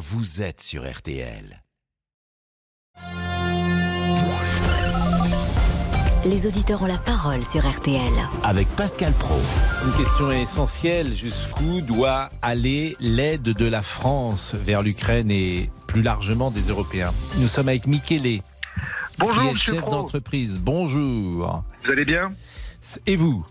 vous êtes sur RTL. Les auditeurs ont la parole sur RTL. Avec Pascal Pro. Une question essentielle, jusqu'où doit aller l'aide de la France vers l'Ukraine et plus largement des Européens? Nous sommes avec Michele, Bonjour, qui est chef d'entreprise. Bonjour. Vous allez bien? Et vous?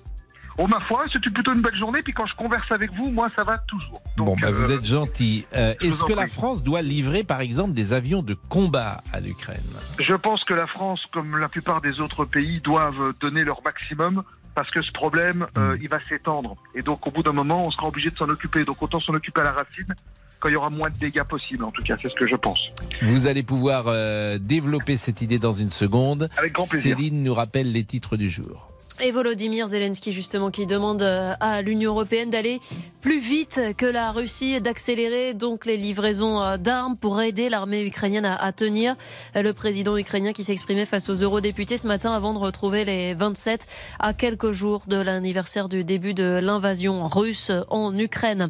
Oh, ma foi, c'était plutôt une belle journée. Puis quand je converse avec vous, moi, ça va toujours. Donc, Bon, bah, vous euh, êtes gentil. Euh, vous Est-ce que la. France doit livrer, par exemple, des avions de combat à l'Ukraine? Je pense que la France, comme la plupart des autres pays, doivent donner leur maximum parce que ce problème, euh, Hmm. il va s'étendre. Et donc, au bout d'un moment, on sera obligé de s'en occuper. Donc, autant s'en occuper à la racine quand il y aura moins de dégâts possibles. En tout cas, c'est ce que je pense. Vous allez pouvoir euh, développer cette idée dans une seconde. Avec grand plaisir. Céline nous rappelle les titres du jour. Et Volodymyr Zelensky, justement, qui demande euh, à l'Union européenne d'aller plus vite que la Russie et d'accélérer donc les livraisons euh, d'armes pour aider l'armée ukrainienne à, tenir. Euh, Le président ukrainien qui s'exprimait face aux eurodéputés ce matin avant de retrouver les 27 à quelques jours de l'anniversaire du début de l'invasion russe en Ukraine.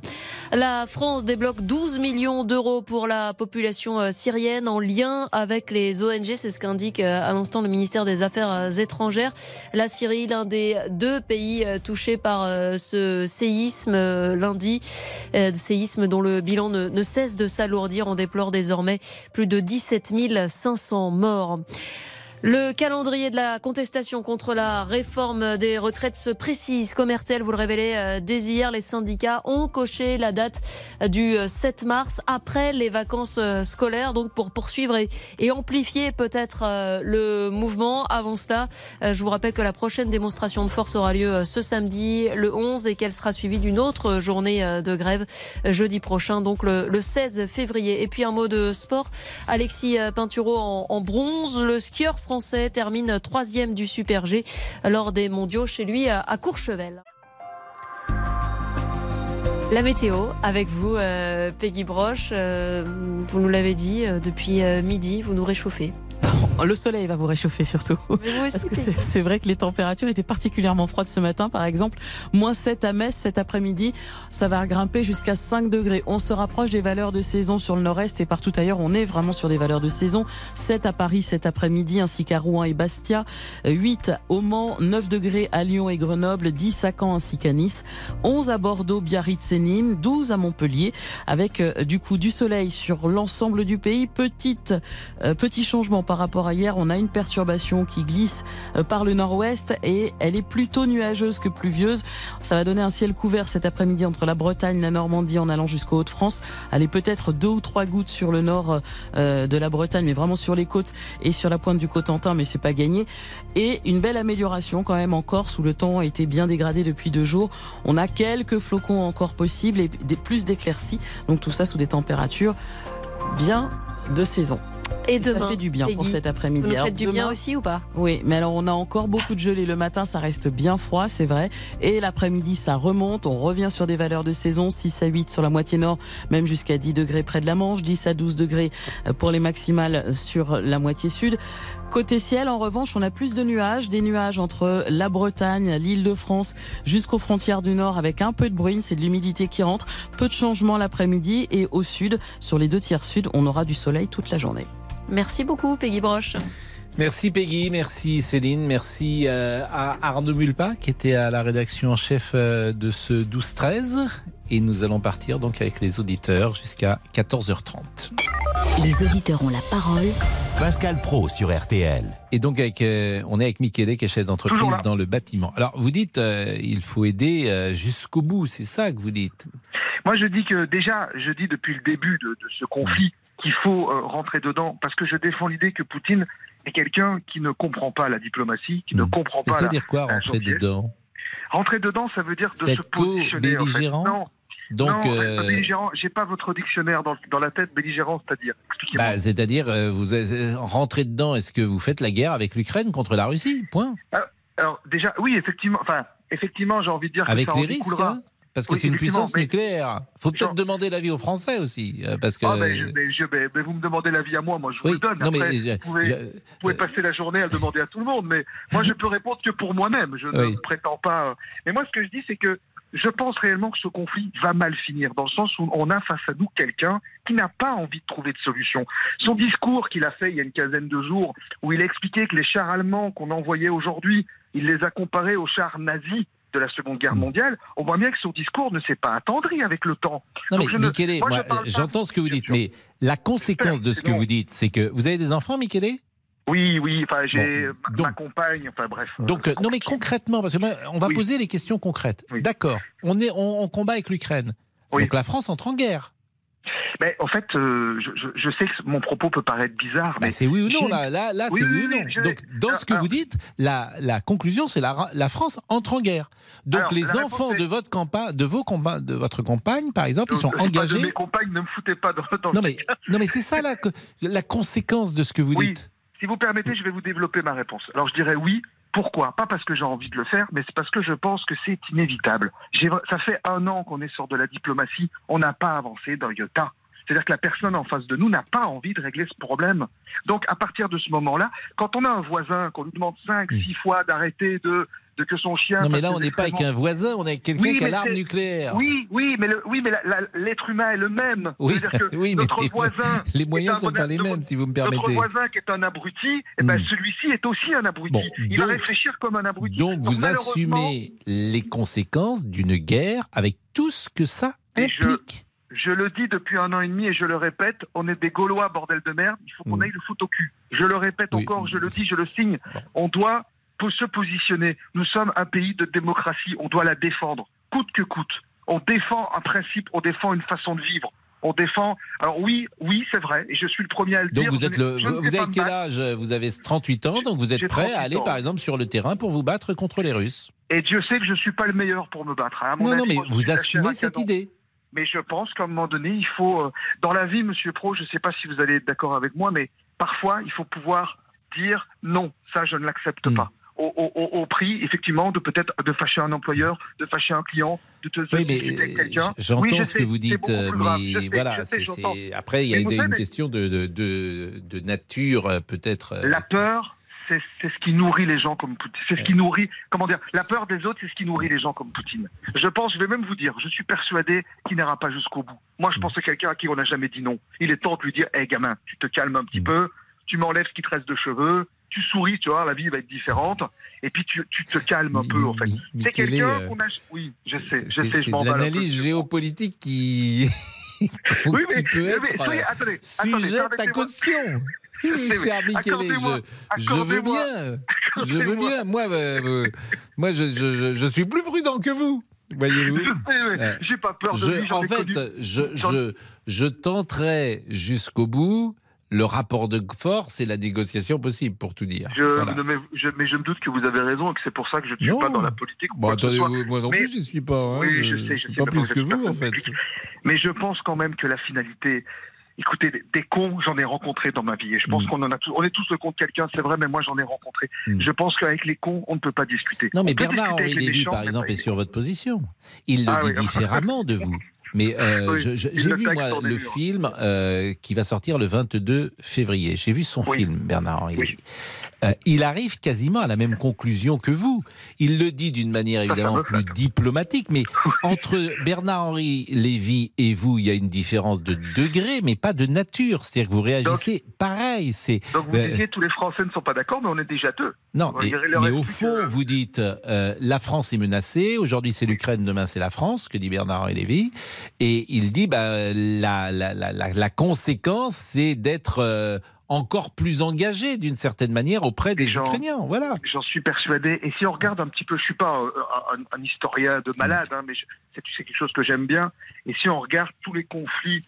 La France débloque 12 millions d'euros pour la population syrienne en lien avec les ONG. C'est ce qu'indique à l'instant le ministère des Affaires étrangères. La Syrie, l'un des deux pays euh, touchés par euh, ce séisme euh, lundi, séisme dont le bilan ne cesse de s'alourdir. On déplore désormais plus de 17 500 morts. Le calendrier de la contestation contre la réforme des retraites se précise. Comme RTL vous le révélez euh, dès hier, les syndicats ont coché la date euh, du euh, 7 mars après les vacances euh, scolaires, donc pour poursuivre et, amplifier peut-être euh, le mouvement. Avant cela, euh, je vous rappelle que la prochaine démonstration de force aura lieu euh, ce samedi, le 11, et qu'elle sera suivie d'une autre journée euh, de grève euh, jeudi prochain, donc le, le 16 février. Et puis un mot de sport. Alexis euh, Pinturo en bronze. Le skieur français termine troisième du Super G lors des mondiaux chez lui à Courchevel. La météo avec vous, euh, Peggy Broche. Euh, vous nous l'avez dit, euh, depuis midi, vous nous réchauffez. Le soleil va vous réchauffer surtout. Mais vous aussi, Parce que c'est vrai que les températures étaient particulièrement froides ce matin, par exemple. Moins 7 à Metz cet après-midi. Ça va grimper jusqu'à 5 degrés. On se rapproche des valeurs de saison sur le nord-est et partout ailleurs. On est vraiment sur des valeurs de saison. 7 à Paris cet après-midi, ainsi qu'à Rouen et Bastia. 8 au Mans, 9 degrés à Lyon et Grenoble, 10 à Caen ainsi qu'à Nice. 11 à Bordeaux, Biarritz et Nîmes, 12 à Montpellier, avec euh, du coup du soleil sur l'ensemble du pays. Petite, euh, petit changement par rapport à hier. On a une perturbation qui glisse euh, par le nord-ouest et elle est plutôt nuageuse que pluvieuse. Ça va donner un ciel couvert cet après-midi entre la Bretagne, la Normandie en allant jusqu'aux Hauts-de-France. Allez peut-être deux ou trois gouttes sur le nord euh, de la Bretagne, mais vraiment sur les côtes et sur la pointe du Cotentin, mais c'est pas gagné. Et une belle amélioration quand même en Corse où le temps a été bien dégradé depuis deux jours. On a quelques flocons encore possibles et plus d'éclaircies. Donc tout ça sous des températures bien de saison. Et ça demain, fait du bien pour cet Vous après-midi. Alors, faites du demain- bien aussi ou pas? Oui, mais alors on a encore beaucoup de gelée le matin, ça reste bien froid, c'est vrai. Et l'après-midi, ça remonte, on revient sur des valeurs de saison, 6 à 8 sur la moitié nord, même jusqu'à 10 degrés près de la Manche, 10 à 12 degrés euh, pour les maximales sur la moitié sud. Côté ciel, en revanche, on a plus de nuages, des nuages entre la Bretagne, l'île de France, jusqu'aux frontières du nord avec un peu de bruine, c'est de l'humidité qui rentre, peu de changements l'après-midi et au sud, sur les deux tiers sud, on aura du soleil toute la journée. Merci beaucoup, Peggy Broche. Merci Peggy, merci Céline, merci euh, à Arnaud Mulpa qui était à la rédaction en chef euh, de ce 12-13. Et nous allons partir donc avec les auditeurs jusqu'à 14h30. Les auditeurs ont la parole Pascal Pro sur RTL. Et donc avec, euh, on est avec Michele qui est chef d'entreprise dans le bâtiment. Alors vous dites euh, il faut aider euh, jusqu'au bout, c'est ça que vous dites? Moi, je dis que déjà, je dis depuis le début de, de ce conflit qu'il faut rentrer dedans parce que je défends l'idée que Poutine est quelqu'un qui ne comprend pas la diplomatie, qui ne Mm. comprend Ça pas veut la... dire quoi rentrer dedans? Rentrer dedans, ça veut dire de C'est se positionner. en fait. Non, Donc non, euh, belligérant, j'ai pas votre dictionnaire dans, dans la tête, belligérant, c'est-à-dire. Bah, c'est-à-dire euh, vous euh, rentrez dedans, est-ce que vous faites la guerre avec l'Ukraine contre la Russie? Point. Alors, déjà, oui, effectivement, enfin, effectivement, j'ai envie de dire que Avec ça en les risques hein parce que Oui, c'est une puissance mais- nucléaire. Faut peut-être demander l'avis aux Français aussi, euh, parce que. Ah, je- vous me demandez l'avis à moi, moi je vous oui, le donne. non Après, vous pouvez, je- vous pouvez passer la journée à le demander à tout le monde, mais moi je peux répondre que pour moi-même. Je Oui. ne prétends pas. euh. Mais moi ce que je dis, c'est que je pense réellement que ce conflit va mal finir, dans le sens où on a face à nous quelqu'un qui n'a pas envie de trouver de solution. Son discours qu'il a fait il y a une quinzaine de jours, où il a expliqué que les chars allemands qu'on envoyait aujourd'hui, il les a comparés aux chars nazis de la Seconde Guerre Mm. mondiale, on voit bien que son discours ne s'est pas attendri avec le temps. Non Donc mais je Michele, moi, je j'entends ce que vous dites, mais la conséquence de ce que vous dites, c'est que vous avez des enfants, Michele? Oui, oui, enfin, j'ai Bon, ma- compagne, enfin bref. Donc, euh, euh, non mais concrètement, parce que moi, on va Oui. poser les questions concrètes. Oui. D'accord, on est, on, on combat avec l'Ukraine. Oui. Donc la France entre en guerre. Mais en fait, euh, je, sais que mon propos peut paraître bizarre, mais Bah, c'est oui ou non là, là, là Oui, c'est oui, oui, ou non. je- Donc dans ce que vous dites, la, la conclusion c'est la, la France entre en guerre. Donc Alors, les enfants est- de votre campagne, de vos compa- de votre compagne par exemple, ils sont engagés. mes compagnes, ne me foutez pas dans, dans Non mais non mais c'est ça la, la conséquence de ce que vous dites. Si vous permettez, je vais vous développer ma réponse. Alors je dirais oui. Pourquoi? Pas parce que j'ai envie de le faire, mais c'est parce que je pense que c'est inévitable. Ça fait un an qu'on est sur de la diplomatie, on n'a pas avancé d'un iota. C'est-à-dire que la personne en face de nous n'a pas envie de régler ce problème. Donc à partir de ce moment-là, quand on a un voisin, qu'on lui demande cinq, Mm. six fois d'arrêter de, que son chien... Non mais là on n'est pas avec un voisin, on est avec quelqu'un Oui, qui a l'arme nucléaire. Oui, oui, mais le- oui, mais l'être humain est le même. Oui, que oui, mais notre les- voisin, Les moyens un sont pas les notre- mêmes si vous me notre permettez. voisin qui est un abruti, eh ben Hmm. celui-ci est aussi un abruti. Bon, Il va donc- réfléchir comme un abruti. Donc vous assumez les conséquences d'une guerre avec tout ce que ça je- implique. Je le dis depuis un an et demi et je le répète, on est des Gaulois, bordel de merde, il faut qu'on Hmm. aille le foot au cul. Je le répète Oui. encore, je le dis, je le signe. On doit se positionner. Nous sommes un pays de démocratie, on doit la défendre, coûte que coûte. On défend un principe, on défend une façon de vivre. On défend. Alors oui, oui, c'est vrai, et je suis le premier à le Donc dire. vous je êtes le, ne vous avez quel âge Vous avez 38 ans, donc vous êtes prêt à 38 aller ans. par exemple sur le terrain pour vous battre contre les Russes? Et Dieu sait que je suis pas le meilleur pour me battre. hein. À mon Non, non, mais moi, vous assumez cette idée. Mais je pense qu'à un moment donné, il faut, euh, dans la vie, Monsieur Pro, je ne sais pas si vous allez être d'accord avec moi, mais parfois, il faut pouvoir dire non, ça, je ne l'accepte Mm. pas. Au, au- au- au prix, effectivement, de peut-être de fâcher un employeur, de fâcher un client, de te Oui, mais avec quelqu'un. j'entends Oui, je ce sais, que vous dites, euh, mais sais, voilà, sais, après il y a une, savez- question de, de, de, de nature euh, peut-être. euh, La peur, c'est c'est ce qui nourrit les gens comme Poutine. C'est ce qui nourrit, comment dire, la peur des autres, c'est ce qui nourrit les gens comme Poutine. Je pense, je vais même vous dire, je suis persuadé qu'il n'ira pas jusqu'au bout. Moi, je Mm. pense à quelqu'un à qui on n'a jamais dit non. Il est temps de lui dire, hé gamin, tu te calmes un petit Mm. peu, tu m'enlèves ce qui te reste de cheveux, tu souris, tu vois, la vie va être différente, et puis tu, tu te calmes un peu, en fait. C'est quelqu'un euh, qu'on a. Oui, je sais, je sais, c'est de l'analyse géopolitique qui, Oui, mais, qui peut mais- être mais attendez, sujette à permettez-moi- caution. Cher Michele, je, je veux bien. Je veux bien. Moi, euh, euh, moi je, je, je, je suis plus prudent que vous. Voyez-vous Je sais, mais Euh, j'ai pas peur de je, lui, en ai fait, connu. je, j'en- je, je tenterai jusqu'au bout le rapport de force et la négociation possible, pour tout dire. Je, Voilà. mais, je, mais je me doute que vous avez raison et que c'est pour ça que je ne suis Non. pas dans la politique. Bon, ce attendez, vous- moi non Mais- plus, j'y suis pas. hein. Oui, je sais, je suis sais, Pas plus que vous, en fait. Mais je pense quand même que la finalité. Écoutez, des, cons, j'en ai rencontré dans ma vie. Et je pense Mm. qu'on en a tous, on est tous le con de quelqu'un, c'est vrai, mais moi j'en ai rencontré. Mm. Je pense qu'avec les cons, on ne peut pas discuter. Non, mais Bernard-Henri Lévy, par exemple, est sur votre position. Il le Ah dit oui. différemment de vous. Mais euh, Oui, j'ai vu, moi, le murs. film euh, qui va sortir le 22 février. J'ai vu son Oui. film, Bernard-Henri Oui. Lévy. Euh, il arrive quasiment à la même conclusion que vous. Il le dit d'une manière évidemment me plus diplomatique, mais entre Bernard-Henri Lévy et vous, il y a une différence de degré, mais pas de nature. C'est-à-dire que vous réagissez pareil. C'est Donc vous Euh, disiez tous les Français ne sont pas d'accord, mais on est déjà deux. non, On mais, au fond, que- vous dites euh, la France est menacée. Aujourd'hui, c'est l'Ukraine, demain, c'est la France, que dit Bernard Lévy. Et il dit bah, la, la, la, conséquence, c'est d'être euh, encore plus engagé d'une certaine manière auprès des Ukrainiens. Voilà. J'en suis persuadé. Et si on regarde un petit peu, je suis pas un, un- un historien de malade, hein, mais c'est quelque chose que j'aime bien. Et si on regarde tous les conflits,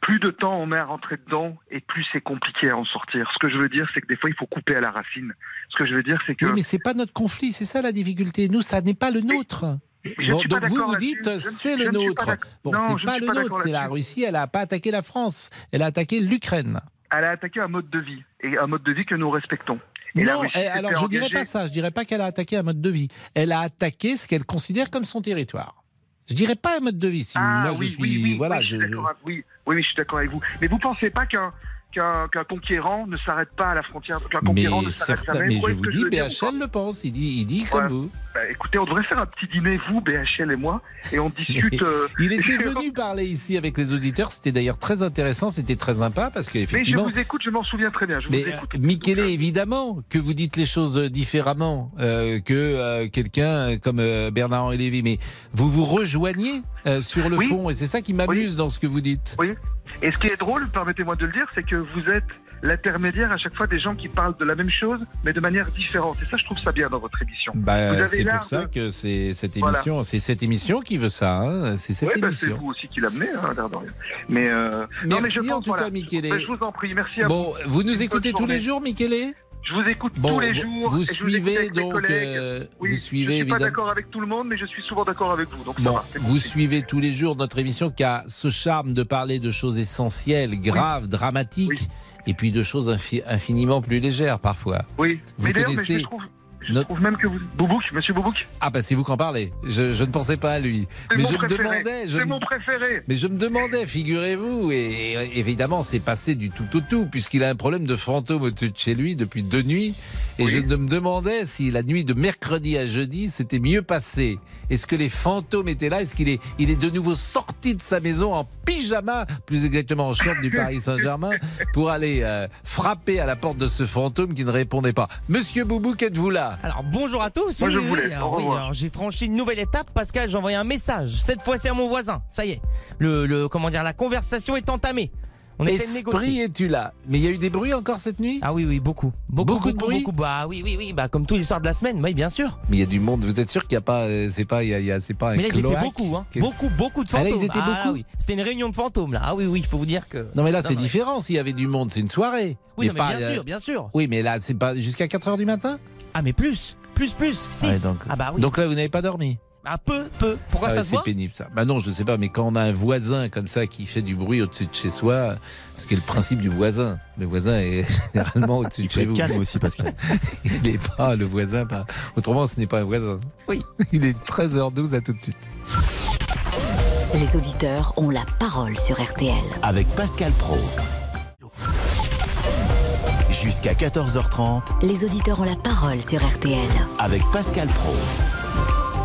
plus de temps on met à rentrer dedans, et plus c'est compliqué à en sortir. Ce que je veux dire, c'est que des fois, il faut couper à la racine. Ce que je veux dire, c'est que Oui, mais c'est pas notre conflit, c'est ça la difficulté. Nous, ça n'est pas le nôtre. Je Bon, donc vous vous dites Je ne c'est le je ne nôtre. Bon, c'est je pas le nôtre, c'est la. Russie. Elle a pas attaqué la France, elle a attaqué l'Ukraine. elle a attaqué un mode de vie, et un mode de vie que nous respectons. Et Non, Russie alors je dirais engagée- pas ça. Je dirais pas qu'elle a attaqué un mode de vie. Elle a attaqué ce qu'elle considère comme son territoire. Je dirais pas un mode de vie. Si Ah moi je oui, suis, oui, oui, voilà, oui, je suis je- je- oui, oui, oui, je suis d'accord avec vous. Mais vous pensez pas qu'un qu'un conquérant ne s'arrête pas à la frontière, qu'un mais conquérant ne s'arrête mais je vous que dis, BHL le pense. Il dit, il dit comme vous. bah, écoutez, on devrait faire un petit dîner, vous, BHL et moi, et on discute. euh, Il était venu parler ici avec les auditeurs. C'était d'ailleurs très intéressant. C'était très sympa parce Mais je qu'effectivement. vous écoute, je m'en souviens très bien. Je Mais vous écoute. Michele, évidemment que vous dites les choses différemment euh, que euh, quelqu'un comme euh, Bernard-Henri Lévy, mais vous vous rejoignez euh, sur le Oui. fond et c'est ça qui m'amuse dans ce que vous dites. Oui. Et ce qui est drôle, permettez-moi de le dire, c'est que vous êtes l'intermédiaire à chaque fois des gens qui parlent de la même chose, mais de manière différente. Et ça, je trouve ça bien dans votre émission. Vous Bah, c'est pour ça de- que c'est cette Voilà. émission, c'est cette émission qui veut ça. hein, c'est cette Ouais, bah, c'est émission. vous aussi qui l'amenez, hein, l'air de rien. Mais, euh, non, mais Merci pense, en tout voilà. cas, Michele. Ben, je vous en prie, merci à vous. Bon, vous nous Une écoutez tous les jours, Michele? Je vous écoute Bon, tous les jours. vous et je vous suivez donc, euh, Oui, vous suivez je suis pas d'accord avec tout le monde, mais je suis souvent d'accord avec vous. Donc ça Bon, va. vous suivez tous les jours notre émission qui a ce charme de parler de choses essentielles, graves, dramatiques, Oui. et puis de choses infi- infiniment plus légères parfois. Oui. Vous mais d'ailleurs, mais connaissez je trouve, je notre- trouve même que vous. Boubouk, monsieur Boubouk Ah bah c'est vous qui en parlez. Je, je ne pensais pas à lui. Mais mon je me demandais, je C'est mon préféré. Mais je me demandais, figurez-vous, et, et évidemment c'est passé du tout au tout, puisqu'il a un problème de fantôme au-dessus de chez lui depuis deux nuits, et Oui. je me demandais si la nuit de mercredi à jeudi c'était mieux passé. Est-ce que les fantômes étaient là? Est-ce qu'il est, il est de nouveau sorti de sa maison en pyjama, plus exactement en short du Paris Saint-Germain, pour aller euh, frapper à la porte de ce fantôme qui ne répondait pas? Monsieur Boubou, qu'êtes-vous là? Alors bonjour à tous. Moi, Oui, je oui, voulais. oui. Alors, Au oui, revoir. alors, j'ai franchi une nouvelle étape, Pascal. J'ai envoyé un message. Cette fois-ci à mon voisin. Ça y est. Le, le comment dire, la conversation est entamée. On Esprit, es-tu là? Mais il y a eu des bruits encore cette nuit? Ah oui, oui, beaucoup. Beaucoup, Beaucoup de beaucoup, bruit? beaucoup. Bah oui, oui, oui. Bah comme tous les soirs de la semaine. Oui, bien sûr. Mais il y a du monde. Vous êtes sûr qu'il n'y a pas, euh, c'est pas, il y a, y a- c'est pas un Mais là, ils étaient beaucoup, hein. Beaucoup, beaucoup de Ah, là, fantômes. ils étaient beaucoup oui. C'était une réunion de fantômes, là. Ah oui, oui, je peux vous dire que. Non mais là Non, c'est différent s'il y avait du monde, c'est une soirée. Oui, non, mais pas, bien euh, sûr, bien sûr. Oui mais là c'est pas jusqu'à 4 heures du matin? Ah, mais plus. Plus, plus. 6. Ouais, donc- ah bah oui. Donc là vous n'avez pas dormi? Ah, peu, peu. Pourquoi Ah ça ouais, se C'est voit? pénible ça. Bah non je sais pas mais quand on a un voisin comme ça qui fait du bruit au-dessus de chez soi, ce qui est le principe du voisin. Le voisin est généralement au-dessus de Il chez vous. calme aussi, Pascal. Il n'est pas le voisin. Pas... Autrement ce n'est pas un voisin. Oui. Il est 13h12 à tout de suite. Les auditeurs ont la parole sur RTL. Avec Pascal Pro. Jusqu'à 14h30 Les auditeurs ont la parole sur RTL. avec Pascal Pro.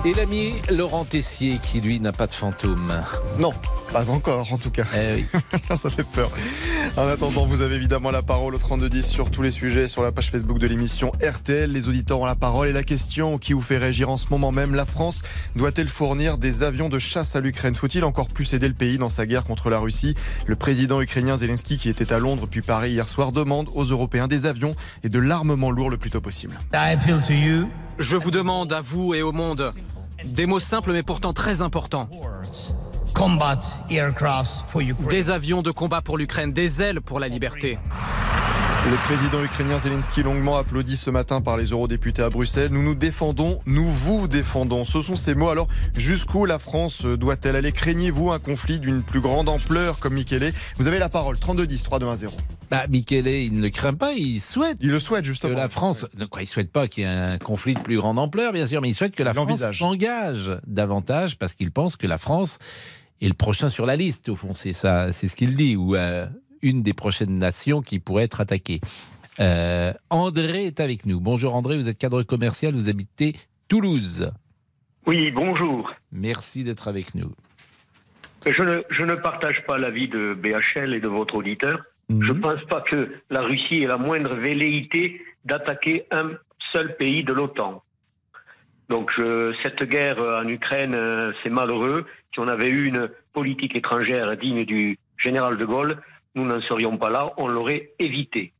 Et l'ami Laurent Tessier qui lui n'a pas de fantôme. Non, pas encore en tout cas. Eh oui. Ça fait peur. En attendant, vous avez évidemment la parole au 3210 sur tous les sujets sur la page Facebook de l'émission RTL. Les auditeurs ont la parole et la question qui vous fait réagir en ce moment même. La France doit-elle fournir des avions de chasse à l'Ukraine? Faut-il encore plus aider le pays dans sa guerre contre la Russie? Le président ukrainien Zelensky, qui était à Londres puis Paris hier soir, demande aux Européens des avions et de l'armement lourd le plus tôt possible. Je vous demande à vous et au monde des mots simples mais pourtant très importants. Des avions de combat pour l'Ukraine, des ailes pour la liberté. Le président ukrainien Zelensky longuement applaudi ce matin par les eurodéputés à Bruxelles. Nous nous défendons, nous vous défendons. Ce sont ces mots. Alors, jusqu'où la France doit-elle aller? Craignez-vous un conflit d'une plus grande ampleur comme Michele? Vous avez la parole. 32-10, 3-2-1-0. Bah Michele il ne le craint pas, il souhaite Il le souhaite que justement. la France, quoi, il souhaite pas qu'il y ait un conflit de plus grande ampleur, bien sûr, mais il souhaite que la Il France s'engage davantage parce qu'il pense que la France est le prochain sur la liste. Au fond, c'est ça, c'est ce qu'il dit, ou euh, une des prochaines nations qui pourrait être attaquée. Euh, André est avec nous. Bonjour André, vous êtes cadre commercial, vous habitez Toulouse. Oui, bonjour. Merci d'être avec nous. Je ne, je ne partage pas l'avis de BHL et de votre auditeur. Je ne Mhm. pense pas que la Russie ait la moindre velléité d'attaquer un seul pays de l'OTAN. Donc je- cette guerre en Ukraine, euh, c'est malheureux. Si on avait eu une politique étrangère digne du général de Gaulle, nous n'en serions pas là, on l'aurait évité.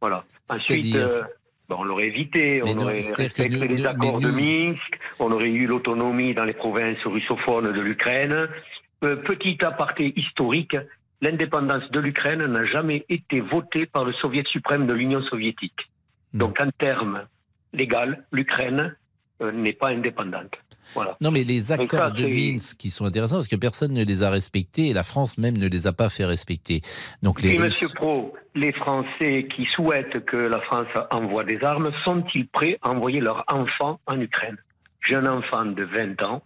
Voilà. Ensuite, euh, ben, on l'aurait évité, Mais on non, aurait respecté nous- les nous- accords de nous- Minsk, on aurait eu l'autonomie dans les provinces russophones de l'Ukraine. Euh, petit aparté historique, l'indépendance de l'Ukraine n'a jamais été votée par le Soviet suprême de l'Union soviétique. Hmm. Donc en termes légaux, l'Ukraine n'est pas indépendante. Voilà. Non, mais les accords ça, de Minsk qui sont intéressants parce que personne ne les a respectés et la France même ne les a pas fait respecter. Donc les Et Russes- Monsieur Pro, les Français qui souhaitent que la France envoie des armes, sont-ils prêts à envoyer leurs enfants en Ukraine? J'ai un enfant de 20 ans,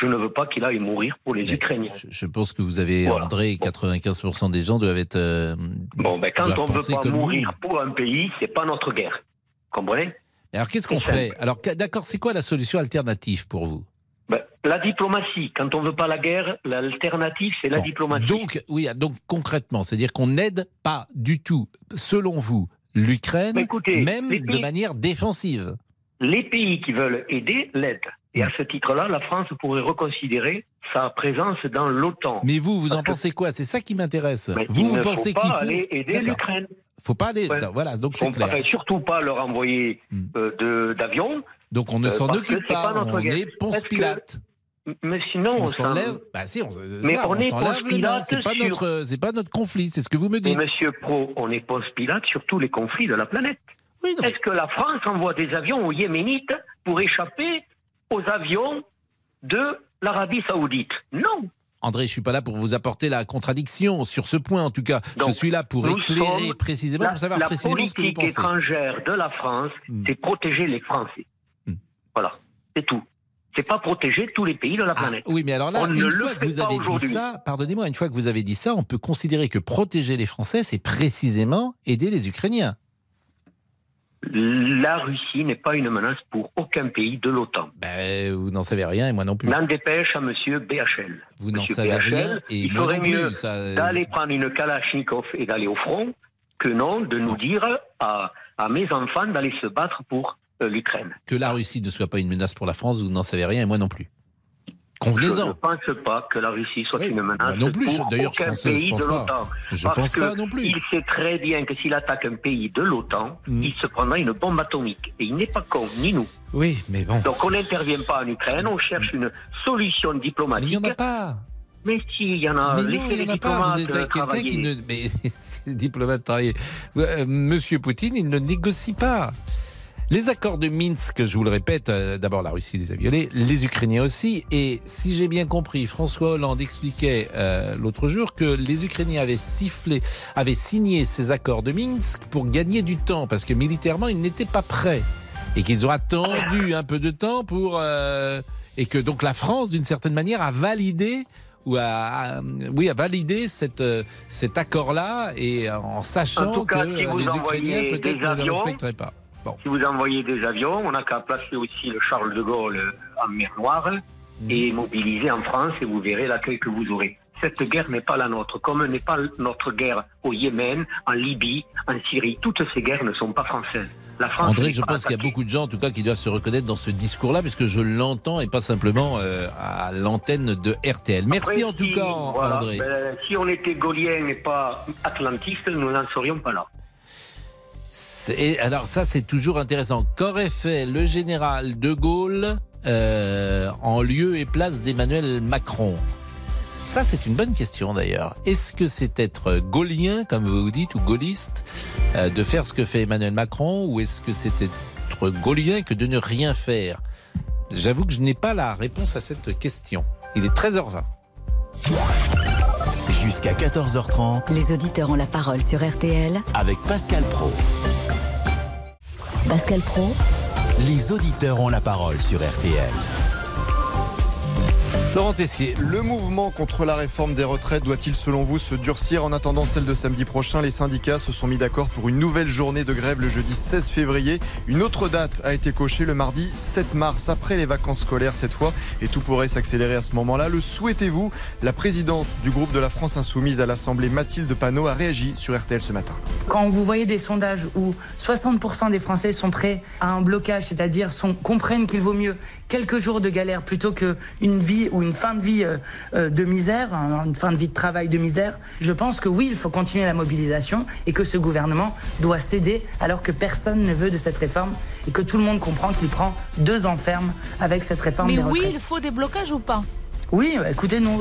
je ne veux pas qu'il aille mourir pour les Mais Ukrainiens. Je, pense que vous avez, Voilà. André, Bon. 95% des gens doivent être. euh, Bon, ben, quand on ne veut pas vous. mourir pour un pays, c'est pas notre guerre. Comprenez? Alors qu'est-ce qu'on fait Alors d'accord, c'est quoi la solution alternative pour vous Ben, la diplomatie, quand on veut pas la guerre, l'alternative, c'est la Bon. diplomatie. Donc oui, donc concrètement, c'est-à-dire qu'on n'aide pas du tout, selon vous, l'Ukraine, écoutez, même de manière défensive. Les pays qui veulent aider l'aident. Et à ce titre-là, la France pourrait reconsidérer sa présence dans l'OTAN. Mais vous, vous Parce en pensez quoi? C'est ça qui m'intéresse. Mais Vous, vous ne pensez faut qu'il pas faut aller aider D'accord. l'Ukraine. Faut pas aller. Ouais. Voilà, donc On c'est clair. ne surtout pas leur envoyer Hmm. euh, de- d'avions. Donc on ne Euh, s'en occupe pas. on est Ponce que- Pilate. Mais sinon, On s'enlève. Bah si, on, Mais ça, on est Ponce. Pilate C'est pas sur- notre, c'est pas notre conflit. C'est ce que vous me Mais dites. Monsieur Pro, on est Ponce Pilate sur tous les conflits de la planète. Oui, Est-ce que la France envoie des avions aux Yéménites pour échapper aux avions de l'Arabie Saoudite? Non. André, je suis pas là pour vous apporter la contradiction sur ce point. En tout cas, je suis là pour éclairer précisément, La, pour savoir la précisément ce que vous politique pensez. étrangère de la France, Hmm. c'est protéger les Français. Hmm. Voilà, c'est tout. C'est pas protéger tous les pays de la Ah, planète. oui, mais alors là, On ne une fois que vous avez dit ça, pardonnez-moi, une fois que vous avez dit ça, on peut considérer que protéger les Français, c'est précisément aider les Ukrainiens. La Russie n'est pas une menace pour aucun pays de l'OTAN. Ben, vous n'en savez rien et moi non plus. N'en dépêche à Monsieur BHL. Vous n'en savez BHL, rien et il moi ferait non plus. mieux ça- d'aller prendre une Kalachnikov et d'aller au front que non de nous dire à, à mes enfants d'aller se battre pour euh, l'Ukraine. Que la Russie ne soit pas une menace pour la France, vous n'en savez rien et moi non plus. Je ne pense pas que la Russie soit Oui, une menace non plus, pour d'ailleurs, je pays pense de pas. l'OTAN. Je Parce pense que pas non plus. Il sait très bien que s'il attaque un pays de l'OTAN, Mm. il se prendra une bombe atomique. Et il n'est pas con, ni nous. Oui, mais bon. Donc on n'intervient pas en Ukraine, on cherche une solution Mais il diplomatique. n'y en a pas. Mais si, il y en a. Mais non, il n'y en a pas. Vous diplomates êtes avec quelqu'un qui ne. Mais c'est le diplomate. Euh, Monsieur Poutine, il ne négocie pas. Les accords de Minsk, je vous le répète, euh, d'abord la Russie les a violés, les Ukrainiens aussi. Et si j'ai bien compris, François Hollande expliquait euh, l'autre jour que les Ukrainiens avaient sifflé, avaient signé ces accords de Minsk pour gagner du temps, parce que militairement, ils n'étaient pas prêts. Et qu'ils ont attendu un peu de temps pour. euh, et que donc la France, d'une certaine manière, a validé ou a, a- oui, a validé cette, euh, cet accord-là et en sachant En tout cas, que si les Ukrainiens peut-être ne le respecteraient pas. Bon. Si vous envoyez des avions, on n'a qu'à placer aussi le Charles de Gaulle en mer Noire Mhm. et mobiliser en France et vous verrez l'accueil que vous aurez. Cette guerre n'est pas la nôtre, comme n'est pas notre guerre au Yémen, en Libye, en Syrie. Toutes ces guerres ne sont pas françaises. La France André, je pense qu'il y a beaucoup de gens, en tout cas, qui doivent se reconnaître dans ce discours-là, puisque je l'entends et pas simplement euh, à l'antenne de RTL. Merci Après, en tout si- cas, voilà, André. ben, si on était gaulien et pas atlantiste, nous n'en serions pas là. Et alors ça, c'est toujours intéressant. Qu'aurait fait le général de Gaulle euh, en lieu et place d'Emmanuel Macron? Ça, c'est une bonne question d'ailleurs. Est-ce que c'est être gaulien, comme vous dites, ou gaulliste, euh, de faire ce que fait Emmanuel Macron, ou est-ce que c'est être gaulien que de ne rien faire? J'avoue que je n'ai pas la réponse à cette question. Il est 13h20. Jusqu'à 14h30 Les auditeurs ont la parole sur RTL. avec Pascal Pro. Pascal Pro, Les auditeurs ont la parole sur RTL. Florent Tessier. Le mouvement contre la réforme des retraites doit-il, selon vous, se durcir En attendant celle de samedi prochain, les syndicats se sont mis d'accord pour une nouvelle journée de grève le jeudi 16 février. Une autre date a été cochée le mardi 7 mars, après les vacances scolaires cette fois, et tout pourrait s'accélérer à ce moment-là. Le souhaitez-vous? La présidente du groupe de la France Insoumise à l'Assemblée, Mathilde Panot, a réagi sur RTL ce matin. Quand vous voyez des sondages où 60% des Français sont prêts à un blocage, c'est-à-dire comprennent qu'il vaut mieux quelques jours de galère plutôt qu'une vie ou une fin de vie euh, euh, de misère, hein, une fin de vie de travail de misère, je pense que oui, il faut continuer la mobilisation et que ce gouvernement doit céder alors que personne ne veut de cette réforme et que tout le monde comprend qu'il prend deux ans ferme avec cette réforme Mais des oui, il faut des blocages ou pas? Oui, bah, écoutez, nous,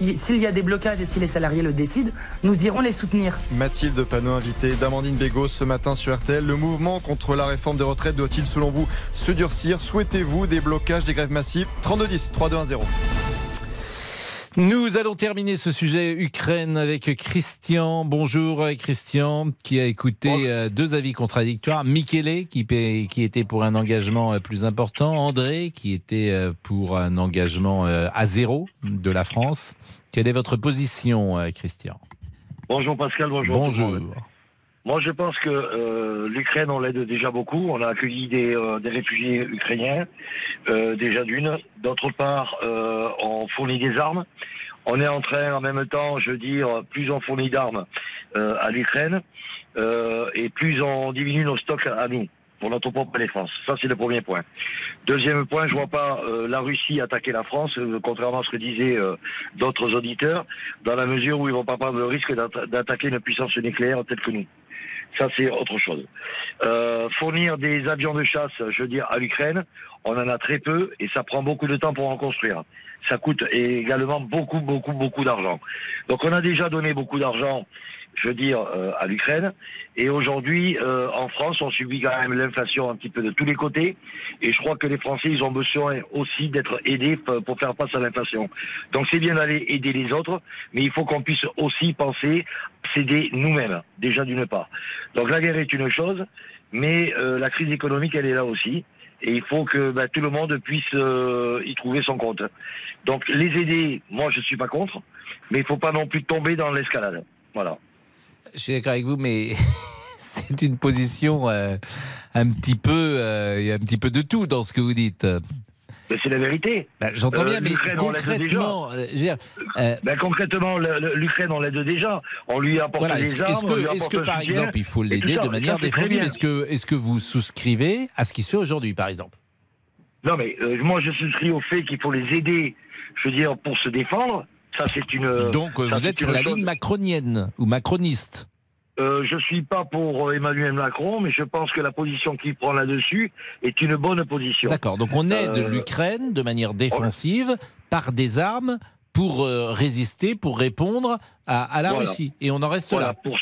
y- s'il y a des blocages et si les salariés le décident, nous irons les soutenir. Mathilde Panot, invitée d'Amandine Begos ce matin sur RTL. Le mouvement contre la réforme des retraites doit-il, selon vous, se durcir? Souhaitez-vous des blocages, des grèves massives? 3210, 3210. Nous allons terminer ce sujet Ukraine avec Christian. Bonjour euh, Christian, qui a écouté euh, deux avis contradictoires. Michele, qui, était pour un engagement euh, plus important. André, qui était pour un engagement à zéro de la France. Quelle est votre position, Christian? Bonjour Pascal, Bonjour. Moi, je pense que euh, l'Ukraine, on l'aide déjà beaucoup. On a accueilli des, euh, des réfugiés ukrainiens, euh, déjà d'une. D'autre part, euh, on fournit des armes. On est en train, en même temps, je veux dire, plus on fournit d'armes euh, à l'Ukraine, euh, et plus on diminue nos stocks à nous pour notre propre défense. Ça, c'est le premier point. Deuxième point, je vois pas euh, la Russie attaquer la France, contrairement à ce que disaient euh, d'autres auditeurs, dans la mesure où ils vont pas prendre le risque d'atta- d'attaquer une puissance nucléaire telle que nous. Ça, c'est autre chose. Euh, fournir des avions de chasse, je veux dire, à l'Ukraine, on en a très peu et ça prend beaucoup de temps pour en construire. Ça coûte également beaucoup, beaucoup, beaucoup d'argent. Donc, on a déjà donné beaucoup d'argent, je veux dire, euh, à l'Ukraine. Et aujourd'hui, euh, en France, on subit quand même l'inflation un petit peu de tous les côtés. Et je crois que les Français, ils ont besoin aussi d'être aidés pour faire face à l'inflation. Donc c'est bien d'aller aider les autres, mais il faut qu'on puisse aussi penser s'aider nous-mêmes, déjà d'une part. Donc la guerre est une chose, mais euh, la crise économique, elle est là aussi. Et il faut que bah, tout le monde puisse euh, y trouver son compte. Donc les aider, moi je suis pas contre, mais il faut pas non plus tomber dans l'escalade. Voilà. Je suis d'accord avec vous, mais c'est une position euh, un petit peu. euh, Il y a un petit peu de tout dans ce que vous dites. Mais c'est la vérité. Bah, J'entends Euh, bien, mais concrètement, déjà. euh, dire, euh, Ben, concrètement, l'Ukraine, on l'aide déjà. On lui apporte voilà, des est-ce armes. est-ce que, par soutien, exemple, il faut l'aider de manière défensive? Est-ce que, est-ce que vous souscrivez à ce qui se fait aujourd'hui, par exemple? Non, mais euh, moi, je souscris au fait qu'il faut les aider, je veux dire, pour se défendre. Ça, c'est une. Donc, euh, ça, vous êtes sur la chose. ligne macronienne ou macroniste Euh, je suis pas pour euh, Emmanuel Macron, mais je pense que la position qu'il prend là-dessus est une bonne position. D'accord, donc on aide Euh, l'Ukraine de manière défensive par des armes pour euh, résister, pour répondre à, à la Voilà. Russie. Et on en reste Voilà, là. pour,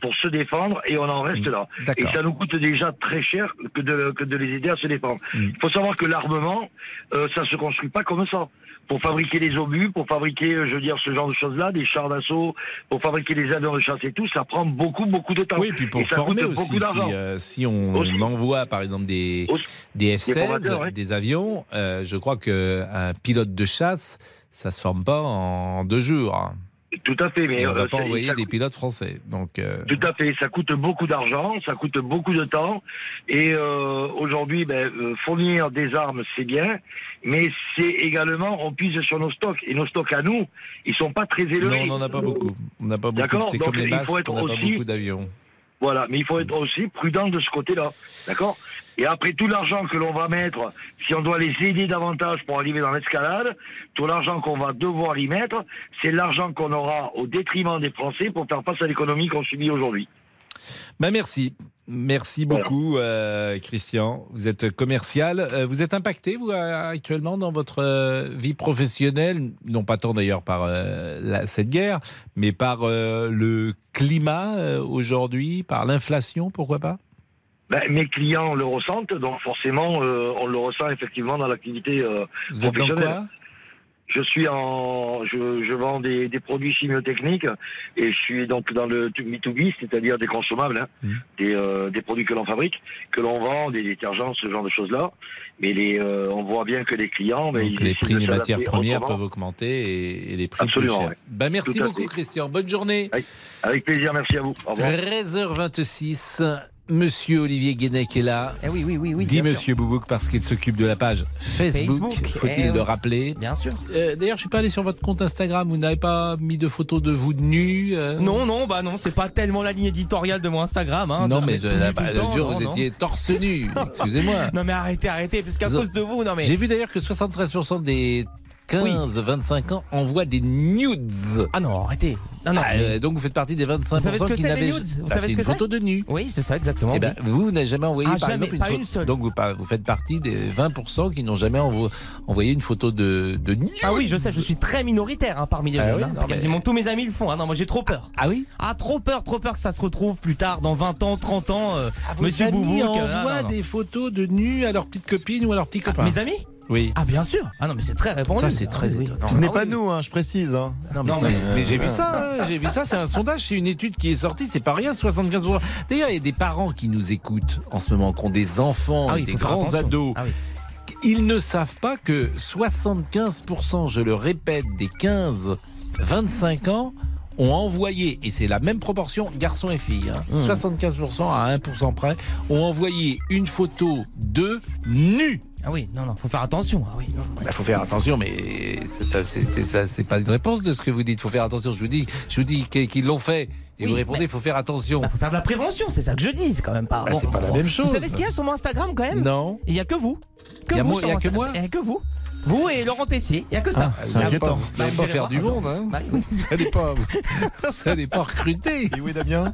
pour se défendre et on en reste là. Et D'accord. ça nous coûte déjà très cher que de, que de les aider à se défendre. Mm. Il faut savoir que l'armement, euh, ça se construit pas comme ça. Pour fabriquer les obus, pour fabriquer, euh, je veux dire, ce genre de choses-là, des chars d'assaut, pour fabriquer les avions de chasse et tout, ça prend beaucoup, beaucoup de temps. Oui, et puis pour Et former aussi, si, euh, si on Aussi. envoie par exemple des, des F-16, formateurs, ouais. des avions, euh, je crois qu'un pilote de chasse, ça se forme pas en deux jours. hein. Tout à fait, mais Et on euh, va pas ça- envoyer ça des pilotes français. Donc, euh, Tout à fait, ça coûte beaucoup d'argent, ça coûte beaucoup de temps, et euh, aujourd'hui, ben, fournir des armes, c'est bien, mais c'est également, on puise sur nos stocks, et nos stocks à nous, ils sont pas très élevés. non, on n'en a pas beaucoup. On n'a pas beaucoup. C'est comme les masques, on n'a pas aussi- beaucoup d'avions. Voilà, mais il faut être aussi prudent de ce côté-là, d'accord? Et après tout l'argent que l'on va mettre, si on doit les aider davantage pour arriver dans l'escalade, tout l'argent qu'on va devoir y mettre, c'est l'argent qu'on aura au détriment des Français pour faire face à l'économie qu'on subit aujourd'hui. Bah merci. Merci beaucoup, euh, Christian. Vous êtes commercial. Euh, vous êtes impacté, vous, euh, actuellement, dans votre vie professionnelle, non pas tant d'ailleurs par euh, la- cette guerre, mais par euh, le climat aujourd'hui, par l'inflation, pourquoi pas? Ben, mes clients le ressentent, donc forcément, euh, on le ressent effectivement dans l'activité euh, Vous êtes dans quoi? Je suis en, je, je vends des, des produits chimiotechniques et je suis donc dans le B2B, c'est-à-dire des consommables, hein, Mmh. des, euh, des produits que l'on fabrique, que l'on vend, des détergents, ce genre de choses-là. Mais les, euh, on voit bien que les clients, ben, Donc ils les prix de des matières premières autrement. peuvent augmenter et, et les prix Absolument, plus chers. ouais. Bah, merci beaucoup. Christian. Bonne journée. Avec, avec plaisir, merci à vous. Au revoir. 13h26. Monsieur Olivier Guénec est là. Eh oui, oui, oui, oui. Dit. Monsieur Boubouk parce qu'il s'occupe de la page Facebook. Facebook, Faut-il eh le oui. rappeler Bien sûr. Euh, D'ailleurs, je suis pas allé sur votre compte Instagram. Vous n'avez pas mis de photos de vous nus euh? Non, non, bah non, c'est pas tellement la ligne éditoriale de mon Instagram. Hein, Non, mais je- là, bah, le le jour, non, vous non. étiez torse nu. Excusez-moi. Non, mais arrêtez, arrêtez, parce qu'à cause de vous, non, mais. J'ai vu d'ailleurs que 73% des 15-25 ans envoient des nudes. Ah non, arrêtez. Non, non, Ah, mais- euh, donc vous faites partie des 25% Vous savez ce que qui n'avaient nudes Vous Bah, savez ce une que c'est photo de nu. Oui, c'est ça, exactement. Eh ben, vous n'avez jamais envoyé Ah, par jamais, exemple une pas photo. une seule. Donc vous, vous faites partie des 20% qui n'ont jamais envo- envoyé une photo de, de nu. Ah oui, je sais, je suis très minoritaire hein, parmi les Ah jeunes. oui, hein. non, mais- Quasiment tous mes amis le font. hein. Non, moi j'ai trop peur. Ah oui? Ah, trop peur, trop peur que ça se retrouve plus tard, dans 20 ans, 30 ans. euh, Monsieur amis Boubouk. euh, ah, non. des photos de nus à leurs petites copines ou à leurs petits Ah, copains. mes amis? Oui. Ah, bien sûr. Ah non, mais c'est très répandu. Ça, c'est Ah, très oui. étonnant. Ce n'est Ah, pas oui. nous, hein, je précise. hein. Non, mais, Non, mais- mais j'ai vu ça, hein, j'ai vu ça, c'est un sondage, c'est une étude qui est sortie, c'est pas rien, 75%. D'ailleurs, il y a des parents qui nous écoutent en ce moment, qui ont des enfants, Ah et des grands attention. ados. Ah oui. Ils ne savent pas que 75%, je le répète, des 15-25 ans ont envoyé, et c'est la même proportion garçons et filles, hein, Mmh. 75% à 1% près, ont envoyé une photo de nu. Ah oui, non, non, faut faire attention. Ah oui, non. Il faut faire attention, mais ça, ça, c'est- pas une réponse de ce que vous dites. Il faut faire attention. Je vous dis, je vous dis qu'ils l'ont fait. Et Oui, vous répondez, il faut faire attention. Bah, faut faire de la prévention, c'est ça que je dis, c'est quand même pas. Bah, c'est pas la même chose. Vous savez ce qu'il y a sur mon Instagram quand même? Non. Il y a que vous. Que Il y a vous moi- sur il y a que moi? Il y a que vous. Vous et Laurent Tessier, il y a que ça. Ah, c'est Bah, inquiétant. bah, Vous n'allez vous pas faire du monde, hein Bah, oui. Vous n'allez pas, pas recruter. Et où est Damien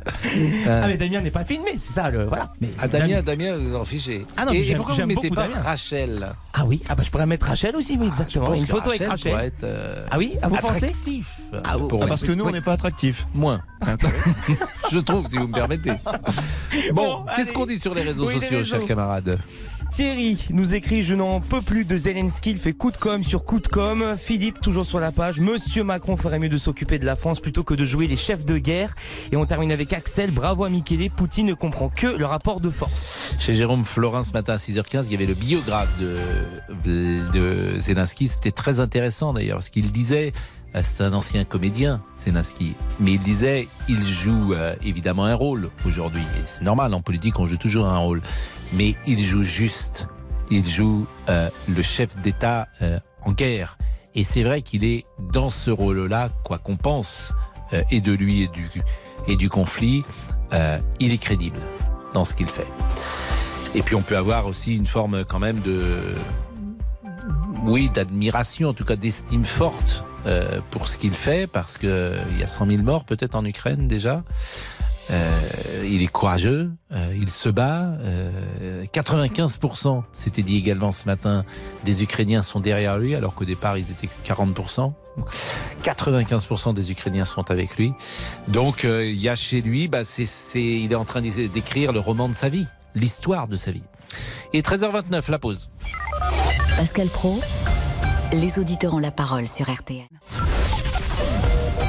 Ah mais Damien n'est pas filmé, c'est ça le voilà. Mais Ah, Damien, Damien, vous en fichez. Ah non, mais et, et j'aime- pourquoi vous ne mettez beaucoup pas Damien. Rachel Ah oui, ah bah je pourrais mettre Rachel aussi, oui, exactement. pense Une photo avec Rachel Rachel. pourrait être, euh, Ah oui, ah, vous pensez attractif. Ah, vous- Pour- Ah, Parce que nous, on n'est pas attractifs. Moins. Je trouve, si vous me permettez. Bon, qu'est-ce qu'on dit sur les réseaux Oui, sociaux, chers camarades? Thierry nous écrit Je n'en peux plus de Zelensky, il fait coup de com sur coup de com. Philippe, toujours sur la page Monsieur Macron ferait mieux de s'occuper de la France plutôt que de jouer les chefs de guerre. Et on termine avec Axel Bravo à Michele, Poutine ne comprend que le rapport de force. Chez Jérôme Florin ce matin à 6h15, il y avait le biographe de, de Zelensky. C'était très intéressant d'ailleurs, parce qu'il disait, c'est un ancien comédien, Zelensky, mais il disait, il joue euh, évidemment un rôle aujourd'hui. Et c'est normal, en politique, on joue toujours un rôle. Mais il joue juste. Il joue euh, le chef d'État euh, en guerre. Et c'est vrai qu'il est dans ce rôle-là, quoi qu'on pense, euh, et de lui et du, et du conflit, euh, il est crédible dans ce qu'il fait. Et puis on peut avoir aussi une forme quand même de, oui, d'admiration, en tout cas d'estime forte euh, pour ce qu'il fait, parce que il y a 100 000 morts peut-être en Ukraine déjà. Euh, il est courageux, euh, il se bat. Euh, 95%, c'était dit également ce matin, des Ukrainiens sont derrière lui, alors qu'au départ ils étaient que 40%. 95% des Ukrainiens sont avec lui. Donc euh, il y a chez lui, bah, il est en train d'é- d'écrire le roman de sa vie, l'histoire de sa vie. Et 13h29, la pause. Pascal Pro, les auditeurs ont la parole sur RTL.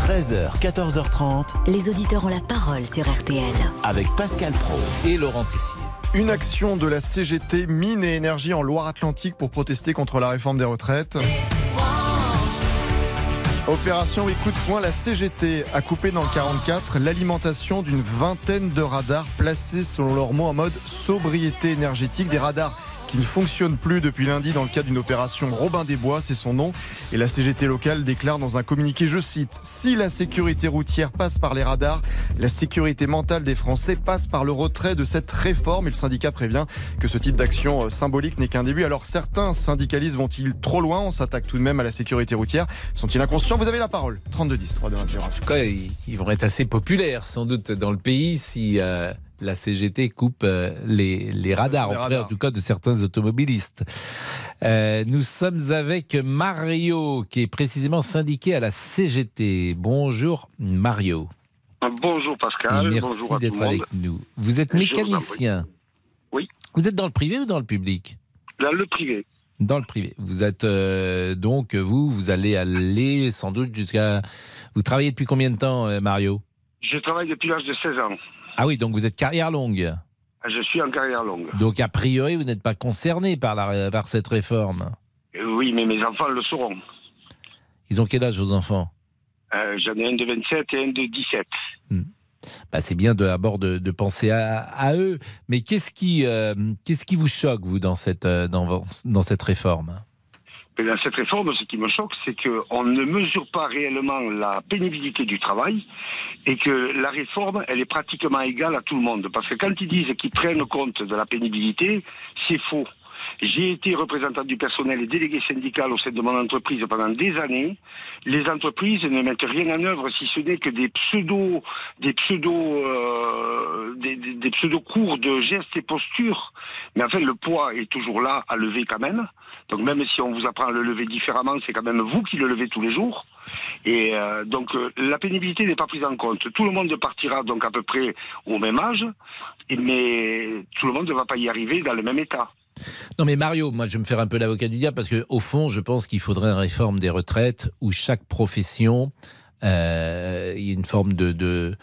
13h, 14h30 Les auditeurs ont la parole sur RTL. avec Pascal Pro. Et Laurent Tessier. Une action de la CGT Mine et Énergie en Loire-Atlantique pour protester contre la réforme des retraites. Opération oui, coup de poing, la CGT a coupé dans le 44 l'alimentation d'une vingtaine de radars placés selon leurs mots en mode sobriété énergétique. Des radars qui ne fonctionnent plus depuis lundi dans le cadre d'une opération Robin des Bois, c'est son nom. Et la CGT locale déclare dans un communiqué, je cite, Si la sécurité routière passe par les radars, la sécurité mentale des Français passe par le retrait de cette réforme. Et le syndicat prévient que ce type d'action euh, symbolique n'est qu'un début. Alors certains syndicalistes vont-ils trop loin? On s'attaque tout de même à la sécurité routière. Sont-ils inconscients? Vous avez la parole. 3210, 3210. En tout cas, ils vont être assez populaires sans doute dans le pays si euh, la CGT coupe euh, les, les radars, Les auprès radars. en tout cas de certains automobilistes. Euh, nous sommes avec Mario, qui est précisément syndiqué à la CGT. Bonjour Mario. Bonjour Et Pascal, merci d'être avec nous. Vous êtes vous mécanicien. Oui. Vous êtes dans le privé ou dans le public? Dans le privé. Dans le privé. Vous êtes euh, donc vous, vous allez aller sans doute jusqu'à. Vous travaillez depuis combien de temps, Mario? Je travaille depuis l'âge de 16 ans. Ah oui, donc vous êtes carrière longue. Je suis en carrière longue. Donc a priori, vous n'êtes pas concerné par, la, par cette réforme. Euh, Oui, mais mes enfants le sauront. Ils ont quel âge vos enfants? Euh, J'en ai un de 27 et un de 17. bah, C'est bien de- d'abord de, de penser à, à eux. Mais qu'est-ce qui, euh, qu'est-ce qui vous choque, vous, dans cette, dans, dans cette réforme? Mais dans cette réforme, ce qui me choque, c'est qu'on ne mesure pas réellement la pénibilité du travail et que la réforme, elle est pratiquement égale à tout le monde. Parce que quand ils disent qu'ils prennent compte de la pénibilité, c'est faux. J'ai été représentant du personnel et délégué syndical au sein de mon entreprise pendant des années. Les entreprises ne mettent rien en œuvre si ce n'est que des pseudo, des pseudo, euh, des, pseudo cours de gestes et postures. Mais en fait, le poids est toujours là à lever quand même. Donc même si on vous apprend à le lever différemment, c'est quand même vous qui le levez tous les jours. Et euh, donc euh, la pénibilité n'est pas prise en compte. Tout le monde partira donc à peu près au même âge, mais tout le monde ne va pas y arriver dans le même état. Non mais Mario, moi je vais me faire un peu l'avocat du diable parce que au fond, je pense qu'il faudrait une réforme des retraites où chaque profession, euh, il y a une forme de,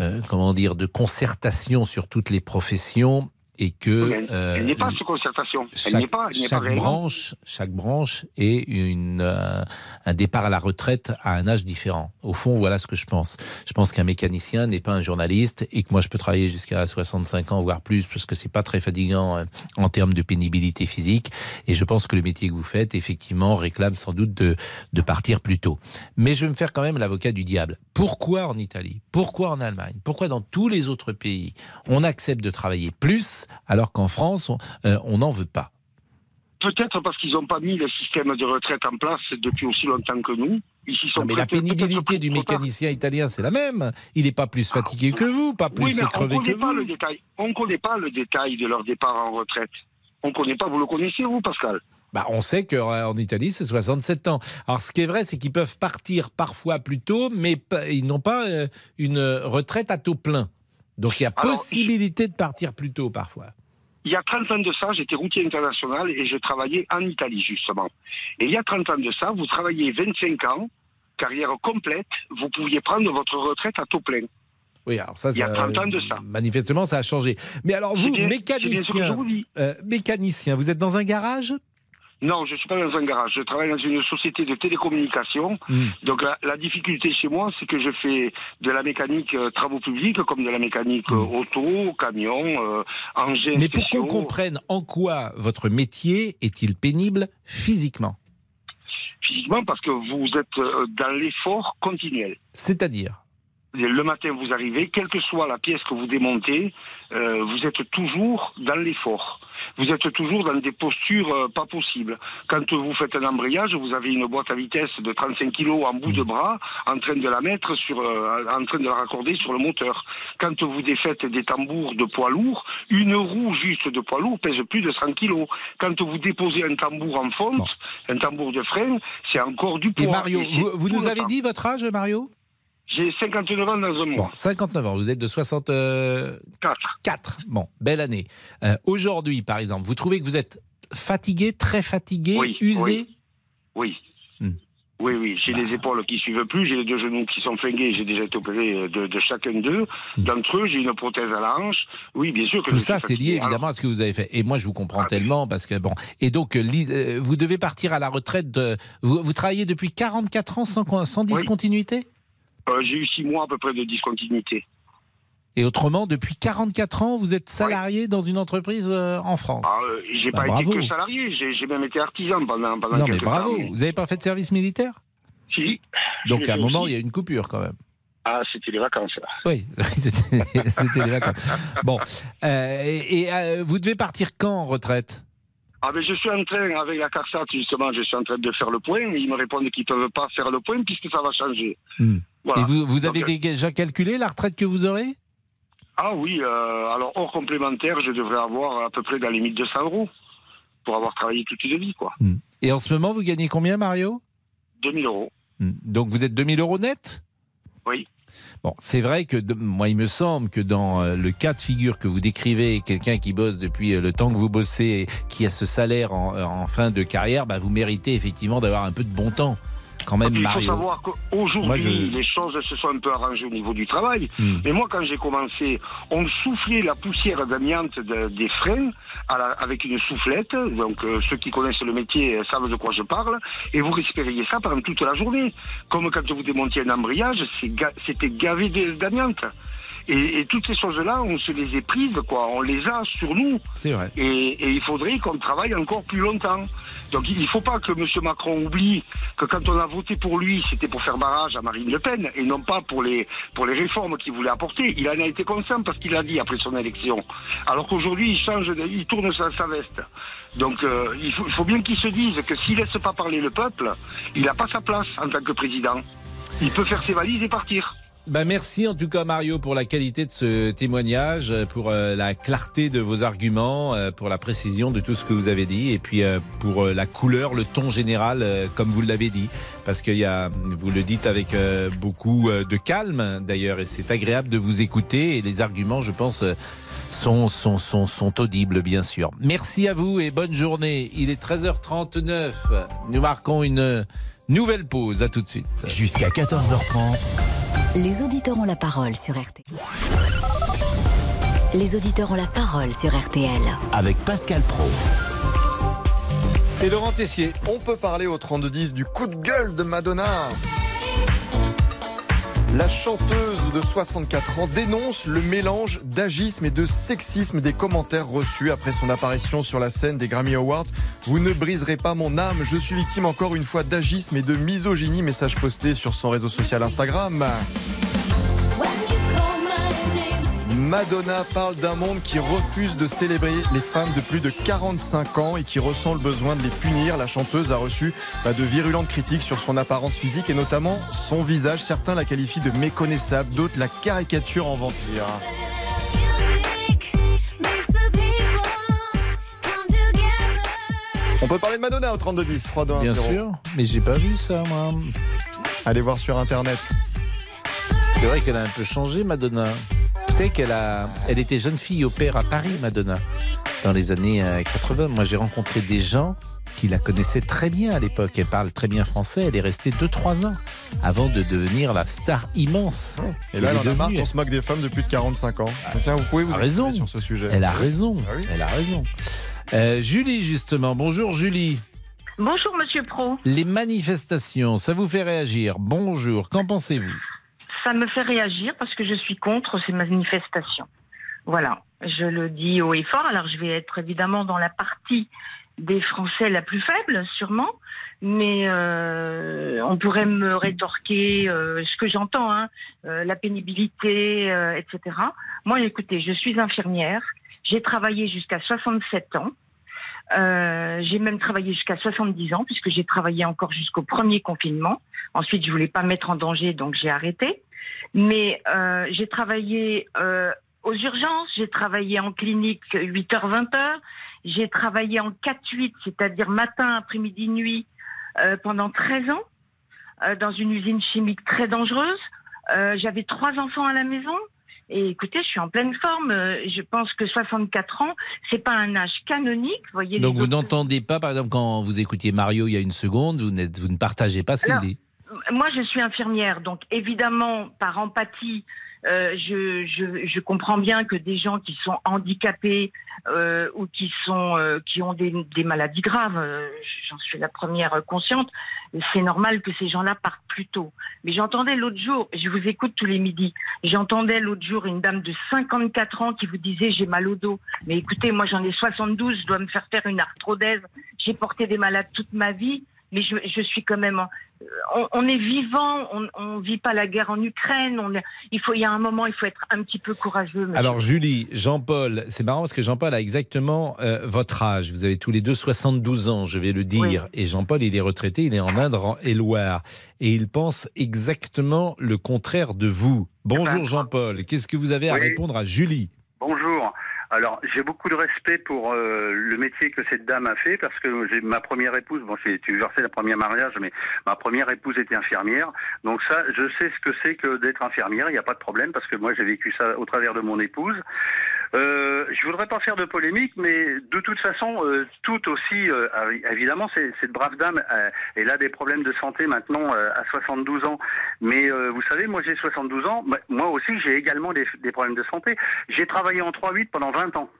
euh, comment dire, de concertation sur toutes les professions et que Mais elle elle n'est pas sous concertation. Elle chaque, pas, elle pas chaque réellement. branche, chaque branche est une, euh, un départ à la retraite à un âge différent. Au fond, voilà ce que je pense. Je pense qu'un mécanicien n'est pas un journaliste et que moi je peux travailler jusqu'à 65 ans voire plus parce que c'est pas très fatigant euh, en termes de pénibilité physique. Et je pense que le métier que vous faites effectivement réclame sans doute de, de partir plus tôt. Mais je vais me faire quand même l'avocat du diable. Pourquoi en Italie? Pourquoi en Allemagne? Pourquoi dans tous les autres pays on accepte de travailler plus alors qu'en France on euh, on n'en veut pas Peut-être parce qu'ils n'ont pas mis le système de retraite en place depuis aussi longtemps que nous. Sont Non, mais la pénibilité du mécanicien italien, c'est la même. Il n'est pas plus fatigué que vous, pas plus Oui, mais on crevé ne que connaît pas vous. le détail. On ne connaît pas le détail de leur départ en retraite. On ne connaît pas. Vous le connaissez, vous, Pascal? Bah, on sait qu'en Italie, c'est 67 ans. Alors, ce qui est vrai, c'est qu'ils peuvent partir parfois plus tôt, mais ils n'ont pas euh, une retraite à taux plein. Donc, il y a Alors, possibilité de partir plus tôt parfois. Il y a 30 ans de ça, j'étais routier international et je travaillais en Italie, justement. Et il y a 30 ans de ça, vous travaillez 25 ans, carrière complète, vous pouviez prendre votre retraite à taux plein. Oui, alors ça, Il y a ça- 30 ans de ça. Manifestement, ça a changé. Mais alors, vous, bien- mécanicien, euh, mécanicien, vous êtes dans un garage? Non, je ne suis pas dans un garage. Je travaille dans une société de télécommunications. Hmm. Donc la, la difficulté chez moi, c'est que je fais de la mécanique euh, travaux publics comme de la mécanique euh, auto, camion, euh, engins Hmm. Mais pour qu'on comprenne en quoi votre métier est-il pénible physiquement? Physiquement, parce que vous êtes euh, dans l'effort continuel. C'est-à-dire? Le matin, vous arrivez, quelle que soit la pièce que vous démontez, vous êtes toujours dans l'effort. Vous êtes toujours dans des postures euh, pas possibles. Quand vous faites un embrayage, vous avez une boîte à vitesse de 35 kg en bout de bras, en train de la mettre sur, euh, en train de la raccorder sur le moteur. Quand vous défaites des tambours de poids lourd, une roue juste de poids lourd pèse plus de 100 kg. Quand vous déposez un tambour en fonte, un tambour de frein, c'est encore du poids. Et Mario, Et vous, nous avez dit votre âge, Mario? J'ai 59 ans dans un mois. Bon, 59 ans, vous êtes de 64. 4. Bon, belle année. Euh, Aujourd'hui, par exemple, vous trouvez que vous êtes fatigué, très fatigué, Oui, usé Oui. Hmm. Oui, oui, j'ai Bah. les épaules qui suivent plus, j'ai les deux genoux qui sont flingués, j'ai déjà été opéré euh, de, de chacun d'eux. D'entre eux, j'ai une prothèse à la hanche. Oui, bien sûr que Hmm. Tout ça, c'est lié évidemment à ce que vous avez fait. Et moi, je vous comprends tellement parce que bon. Et donc, euh, vous devez partir à la retraite. De... Vous, vous travaillez depuis 44 ans sans, con- sans discontinuité? Euh, j'ai eu six mois à peu près de discontinuité. Et autrement, depuis 44 ans, vous êtes salarié dans une entreprise euh, en France. Ah, euh, j'ai Bah, pas bravo. été que salarié, j'ai même été artisan pendant, pendant non, mais bravo. années. Vous n'avez pas fait de service militaire? Si. Donc, à un moment, aussi. il y a une coupure quand même. Ah, c'était les vacances, là. Oui, c'était les vacances. Bon, euh, et, et, vous devez partir quand en retraite? Ah ben je suis en train, avec la CARSAT justement, je suis en train de faire le point, mais ils me répondent qu'ils ne peuvent pas faire le point puisque ça va changer. Hmm. Voilà. Et vous, avez euh, déjà calculé la retraite que vous aurez? Ah oui, euh, alors hors complémentaire, je devrais avoir à peu près dans les 1200 euros pour avoir travaillé toute une vie, quoi. Et en ce moment, vous gagnez combien, Mario? 2000 euros. Hmm. Donc vous êtes 2000 euros net? Oui. Bon, c'est vrai que de- moi, il me semble que dans euh, le cas de figure que vous décrivez, quelqu'un qui bosse depuis le temps que vous bossez, qui a ce salaire en, en fin de carrière, bah, vous méritez effectivement d'avoir un peu de bon temps. Quand même, Il faut savoir qu'aujourd'hui, je- les choses se sont un peu arrangées au niveau du travail. Hmm. Mais moi, quand j'ai commencé, on soufflait la poussière d'amiante de- des freins à la- avec une soufflette. Donc, euh, ceux qui connaissent le métier euh, savent de quoi je parle. Et vous respiriez ça pendant toute la journée. Comme quand vous démontiez un embrayage, ga- c'était gavé d'amiante. Et, et toutes ces choses-là, on se les est prises, quoi. On les a sur nous. C'est vrai. Et, et il faudrait qu'on travaille encore plus longtemps. Donc il ne faut pas que M. Macron oublie que quand on a voté pour lui, c'était pour faire barrage à Marine Le Pen et non pas pour les, pour les réformes qu'il voulait apporter. Il en a été conscient parce qu'il l'a dit après son élection. Alors qu'aujourd'hui, il change, de- il tourne sa, sa veste. Donc euh, il, faut, il faut bien qu'il se dise que s'il laisse pas parler le peuple, il n'a pas sa place en tant que président. Il peut faire ses valises et partir. Bah merci en tout cas Mario pour la qualité de ce témoignage, euh, pour euh, la clarté de vos arguments, euh, pour la précision de tout ce que vous avez dit et puis pour la couleur, le ton général comme vous l'avez dit parce qu'il y a vous le dites avec beaucoup de calme d'ailleurs et c'est agréable de vous écouter et les arguments je pense sont, sont, sont, sont audibles, bien sûr. Merci à vous et bonne journée. Il est 13h39. Nous marquons une nouvelle pause. À tout de suite. Jusqu'à 14h30. Les auditeurs ont la parole sur RT. Les auditeurs ont la parole sur RTL. Avec Pascal Pro. Et Laurent Tessier. On peut parler au 32-10 du coup de gueule de Madonna. La chanteuse de 64 ans dénonce le mélange d'agisme et de sexisme des commentaires reçus après son apparition sur la scène des Grammy Awards. Vous ne briserez pas mon âme, je suis victime encore une fois d'agisme et de misogynie, message posté sur son réseau social Instagram. Madonna parle d'un monde qui refuse de célébrer les femmes de plus de 45 ans et qui ressent le besoin de les punir. La chanteuse a reçu bah, de virulentes critiques sur son apparence physique et notamment son visage. Certains la qualifient de méconnaissable, d'autres la caricature en vampire. On peut parler de Madonna au 3210, 3 2 1 Bien 0. sûr, mais j'ai pas vu ça, moi. Allez voir sur internet. C'est vrai qu'elle a un peu changé, Madonna. Vous savez qu'elle a, elle était jeune fille au père à Paris, Madonna, dans les années euh, 80. Moi, j'ai rencontré des gens qui la connaissaient très bien à l'époque. Elle parle très bien français. Elle est restée 2-3 ans avant de devenir la star immense. Et là, Elle en a marre devenue. qu'on se moque des femmes de plus de 45 ans. Tiens, vous pouvez vous Elle a raison. exprimer sur ce sujet. Elle a raison. Ah oui Elle a raison. Euh, Julie, justement. Bonjour, Julie. Bonjour Monsieur Pro. Les manifestations, ça vous fait réagir. Bonjour. Qu'en pensez-vous? Ça me fait réagir parce que je suis contre ces manifestations. Voilà, je le dis haut et fort. Alors je vais être évidemment dans la partie des Français la plus faible, sûrement, mais euh, on pourrait me rétorquer euh, ce que j'entends, hein, euh, la pénibilité, euh, etc. Moi, écoutez, je suis infirmière. J'ai travaillé jusqu'à 67 ans. Euh, j'ai même travaillé jusqu'à 70 ans puisque j'ai travaillé encore jusqu'au premier confinement. Ensuite, je voulais pas me mettre en danger, donc j'ai arrêté. Mais euh, j'ai travaillé euh, aux urgences, j'ai travaillé en clinique 8h 20h, j'ai travaillé en 4-8, c'est-à-dire matin, après-midi, nuit, euh, pendant 13 ans, dans une usine chimique très dangereuse. J'avais trois enfants à la maison. Et écoutez, je suis en pleine forme. Je pense que 64 ans, c'est pas un âge canonique. Voyez. Donc vous n'entendez pas, par exemple, quand vous écoutiez Mario il y a une seconde, vous, vous ne partagez pas ce qu'il dit. Moi, je suis infirmière, donc évidemment, par empathie, euh, je, je, comprends bien que des gens qui sont handicapés euh, ou qui sont euh, qui ont des, maladies graves, j'en suis la première consciente, c'est normal que ces gens-là partent plus tôt. Mais j'entendais l'autre jour, je vous écoute tous les midis, j'entendais l'autre jour une dame de 54 ans qui vous disait j'ai mal au dos. Mais écoutez, moi j'en ai 72, je dois me faire faire une arthrodèse, j'ai porté des malades toute ma vie mais je, je suis quand même. On, on est vivant, on ne vit pas la guerre en Ukraine. On est- il faut, il y a un moment, il faut être un petit peu courageux. monsieur. Alors Julie, Jean-Paul, c'est marrant parce que Jean-Paul a exactement euh, votre âge. Vous avez tous les deux 72 ans, je vais le dire. Et Jean-Paul, il est retraité, il est en Indre-et-Loire. Et il pense exactement le contraire de vous. Bonjour Jean-Paul, qu'est-ce que vous avez à Oui. répondre à Julie? Alors, j'ai beaucoup de respect pour euh, le métier que cette dame a fait parce que j'ai ma première épouse, bon, j'ai divorcé la première mariage, mais ma première épouse était infirmière. Donc ça, je sais ce que c'est que d'être infirmière, il n'y a pas de problème parce que moi, j'ai vécu ça au travers de mon épouse. Euh, je voudrais pas faire de polémique, mais de toute façon, euh, tout aussi, euh, évidemment, cette brave dame, euh, elle a des problèmes de santé maintenant euh, à 72 ans. Mais vous savez, moi j'ai 72 ans, moi aussi j'ai également des, des problèmes de santé. J'ai travaillé en 3-8 pendant 20 ans.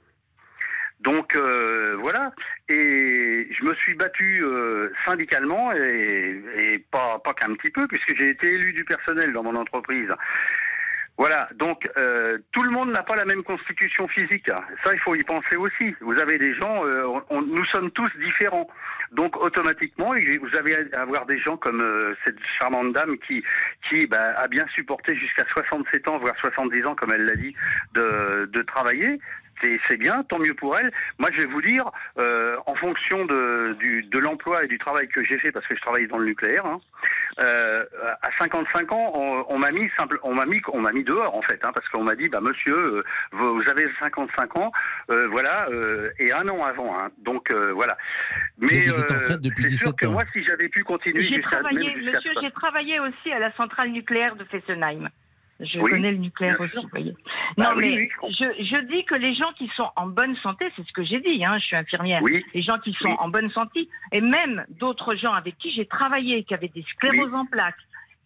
Donc euh, voilà, et je me suis battu euh, syndicalement et, et pas, pas qu'un petit peu, puisque j'ai été élu du personnel dans mon entreprise. Voilà, donc euh, tout le monde n'a pas la même constitution physique. Ça, il faut y penser aussi. Vous avez des gens, euh, on- nous sommes tous différents. Donc automatiquement, vous allez avoir des gens comme euh, cette charmante dame qui, qui bah, a bien supporté jusqu'à 67 ans, voire 70 ans, comme elle l'a dit, de, de travailler. C'est c'est bien, tant mieux pour elle. Moi, je vais vous dire, euh, en fonction de, du, de l'emploi et du travail que j'ai fait, parce que je travaille dans le nucléaire, hein, euh, à 55 ans, on, on m'a mis simple, on m'a mis, on m'a mis dehors en fait, hein, parce qu'on m'a dit, bah monsieur, euh, vous, vous avez 55 ans, euh, voilà, euh, et un an avant, hein, donc euh, voilà. Mais vous êtes en euh, retraite depuis c'est sûr 17 que ans. moi, si j'avais pu continuer J'ai travaillé, monsieur, j'ai travaillé aussi à la centrale nucléaire de Fessenheim. Je Oui, connais le nucléaire aussi, vous voyez. Bah non, oui, mais oui, je dis que les gens qui sont en bonne santé, c'est ce que j'ai dit, hein, je suis infirmière. Les gens qui sont en bonne santé, et même d'autres gens avec qui j'ai travaillé, qui avaient des scléroses en plaques,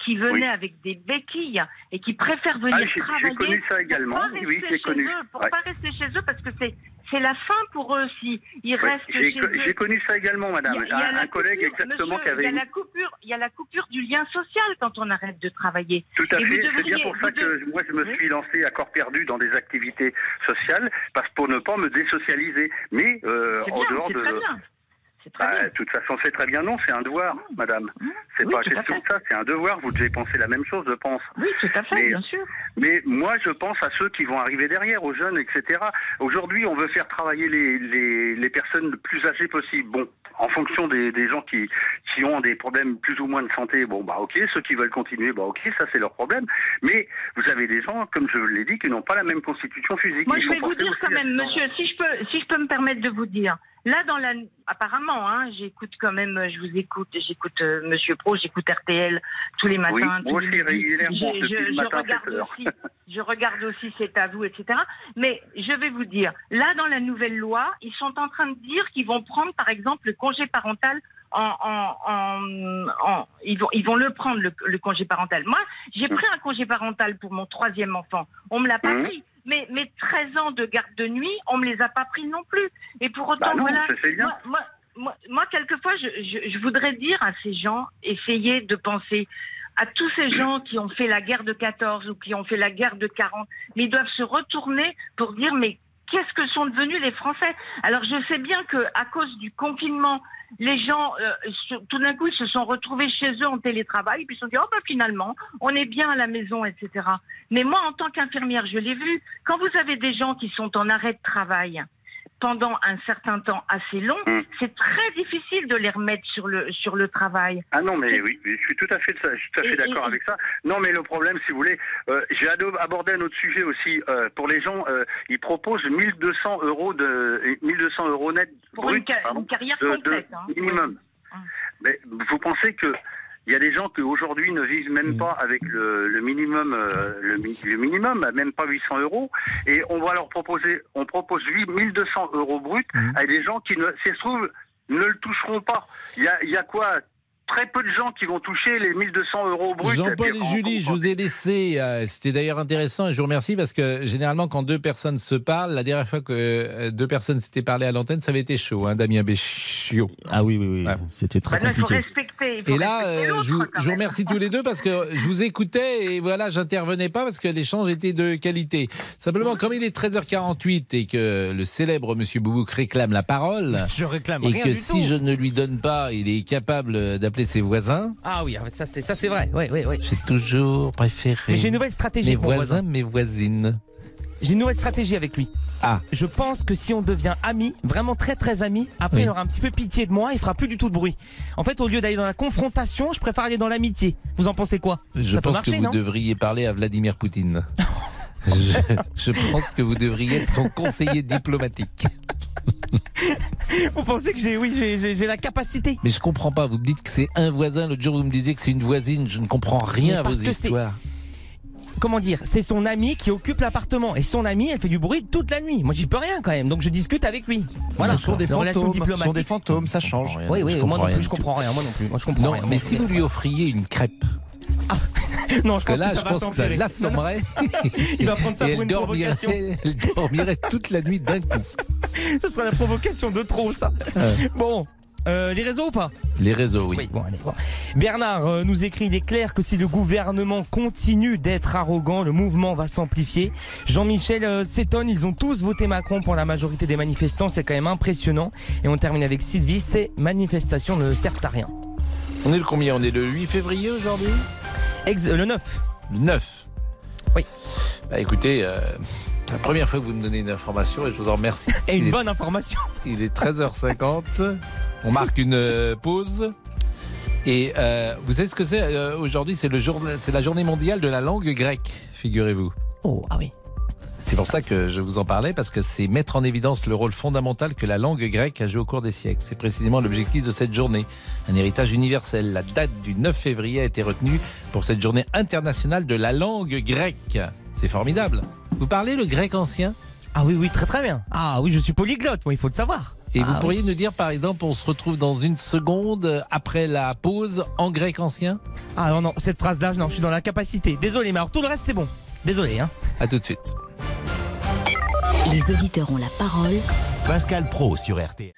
qui venaient Oui. avec des béquilles et qui préfèrent venir Ah, j'ai- j'ai travailler. connu ça pour également. pas Oui, j'ai connu. eux, Pour Ouais. pas rester chez eux parce que c'est c'est la fin pour eux aussi. Ils restent chez eux. j'ai connu ça également, madame. Il y a- il y a un, collègue coupure, exactement monsieur, qui avait Il y une- a la coupure, il y a la coupure du lien social quand on arrête de travailler. Tout à Et fait. C'est bien pour ça que de- moi je me suis lancé à corps perdu dans des activités sociales, parce pour ne pas me désocialiser. Mais euh, en bien, dehors de. Bah, de toute façon, c'est très bien. Non, c'est un devoir, madame. C'est Oui, pas question de ça. C'est un devoir. Vous devez penser la même chose, je pense. Oui, tout à fait, Mais- bien sûr. Mais moi, je pense à ceux qui vont arriver derrière, aux jeunes, etc. Aujourd'hui, on veut faire travailler les, les, les personnes le plus âgées possible. Bon, en fonction des, des gens qui, qui ont des problèmes plus ou moins de santé, bon, bah ok, ceux qui veulent continuer, bah ok, ça c'est leur problème. Mais vous avez des gens, comme je l'ai dit, qui n'ont pas la même constitution physique. Moi, je vais vous dire quand même, monsieur, si je peux, si je peux me permettre de vous dire, là, dans la, apparemment, hein, j'écoute quand même, je vous écoute, j'écoute euh, Monsieur Pro, j'écoute RTL tous les matins. Oui, tous moi aussi, régulièrement, Je- le matin regarde 7 heures. aussi, je regarde aussi C'est à vous, etc. Mais je vais vous dire, là, dans la nouvelle loi, ils sont en train de dire qu'ils vont prendre, par exemple, le congé parental en, en, en, en- ils vont ils vont le prendre le, le congé parental. Moi, j'ai pris un congé parental pour mon troisième enfant. On me l'a pas Mhm. pris. Mais mes 13 ans de garde de nuit, on me les a pas pris non plus. Et pour autant, Bah non, voilà. Moi, moi, moi, moi, quelquefois, je, je, je voudrais dire à ces gens, essayez de penser à tous ces gens qui ont fait la guerre de 14 ou qui ont fait la guerre de 40, mais ils doivent se retourner pour dire mais qu'est-ce que sont devenus les Français? Alors je sais bien que à cause du confinement, les gens euh, tout d'un coup ils se sont retrouvés chez eux en télétravail, puis ils se sont dit oh bah finalement on est bien à la maison, etc. Mais moi en tant qu'infirmière, je l'ai vu. Quand vous avez des gens qui sont en arrêt de travail pendant un certain temps assez long, Hmm. c'est très difficile de les remettre sur le sur le travail. Ah non, mais oui, je suis tout à fait, je suis tout à fait Et- d'accord avec ça. Non, mais le problème, si vous voulez, euh, j'ai abordé un autre sujet aussi. euh, pour les gens, euh, ils proposent 1200 euros de 1200 euros net Pour brut, une, ca- pardon, une carrière de- de complète. hein. minimum. Mais vous pensez que il y a des gens qui aujourd'hui ne vivent même pas avec le, le minimum, euh, le, mi- le minimum, même pas 800 euros, et on va leur proposer, on propose 8 1200 euros brut à des gens qui, ne, se trouve, ne le toucheront pas. Il y a, il y a quoi? Très peu de gens qui vont toucher les 1200 euros bruts. Jean-Paul et Julie, je vous ai laissé. euh, C'était d'ailleurs intéressant et je vous remercie parce que généralement, quand deux personnes se parlent, la dernière fois que euh, deux personnes s'étaient parlé à l'antenne, ça avait été chaud, hein, Damien Béchiot. Ah oui, oui, oui. C'était très Bah compliqué. faut Et là, euh, je, vous, je remercie tous les deux parce que je vous écoutais et voilà, j'intervenais pas parce que l'échange était de qualité. Simplement, comme il est 13h48 et que le célèbre Monsieur Boubouk réclame la parole, Je réclame et rien que du si tout. je ne lui donne pas, il est capable d'appeler ses voisins. Ah oui, ça c'est ça c'est vrai. Ouais, ouais, ouais. J'ai toujours préféré. J'ai une nouvelle stratégie Mes pour voisins, voisin. mes voisines. J'ai une nouvelle stratégie avec lui. Ah. Je pense que si on devient amis, vraiment très très amis, après Oui. il aura un petit peu pitié de moi, il fera plus du tout de bruit. En fait, au lieu d'aller dans la confrontation, je préfère aller dans l'amitié. Vous en pensez quoi? Je Ça pense marcher, que vous devriez parler à Vladimir Poutine. je, je pense que vous devriez être son conseiller diplomatique. Vous pensez que j'ai oui, j'ai- j'ai j'ai la capacité Mais je comprends pas. Vous me dites que c'est un voisin. L'autre jour, vous me disiez que c'est une voisine. Je ne comprends rien Mais à vos parce que c'est- histoires. Comment dire C'est son ami qui occupe l'appartement et son ami, elle fait du bruit toute la nuit. Moi, j'y peux rien quand même, donc je discute avec lui. Voilà. Ce sont des fantômes. Ce sont des fantômes, ça change. Oui, oui, moi non plus, je comprends rien, moi non plus. Moi, je comprends Non, rien. mais Moi, si vous lui offriez une crêpe. non, Parce je que là, que ça je va pense que ça l'assommerait. Il va prendre ça Et pour elle une provocation. dormirait, elle dormirait toute la nuit d'un coup. Ce sera la provocation de trop, ça. Bon, euh, les réseaux ou pas? Les réseaux, oui. bon, allez, bon. Bernard euh, nous écrit, il est clair que si le gouvernement continue d'être arrogant, le mouvement va s'amplifier. Jean-Michel euh, s'étonne, ils ont tous voté Macron pour la majorité des manifestants, c'est quand même impressionnant. Et on termine avec Sylvie, ces manifestations ne servent à rien. On est le combien? On est le 8 février aujourd'hui? Ex- euh, le 9. Le 9 Oui. Bah écoutez, euh, c'est la première fois que vous me donnez une information et je vous en remercie. Et une est- bonne information. Il est 13h50. On marque une euh, pause. Et euh, vous savez ce que c'est aujourd'hui? C'est le jour, c'est la journée mondiale de la langue grecque, figurez-vous. Oh, ah oui. C'est pour ça que je vous en parlais, parce que c'est mettre en évidence le rôle fondamental que la langue grecque a joué au cours des siècles. C'est précisément l'objectif de cette journée. Un héritage universel. La date du 9 février a été retenue pour cette journée internationale de la langue grecque. C'est formidable. Vous parlez le grec ancien? Ah oui, oui, très très bien. Ah oui, je suis polyglotte, moi, il faut le savoir. Et vous Ah pourriez nous dire, par exemple, on se retrouve dans une seconde après la pause en grec ancien? Ah non, non, cette phrase-là, non, je suis dans la capacité. Désolé, mais alors tout le reste, c'est bon. Désolé, hein. À tout de suite. Les auditeurs ont la parole. Pascal Pro sur RTL.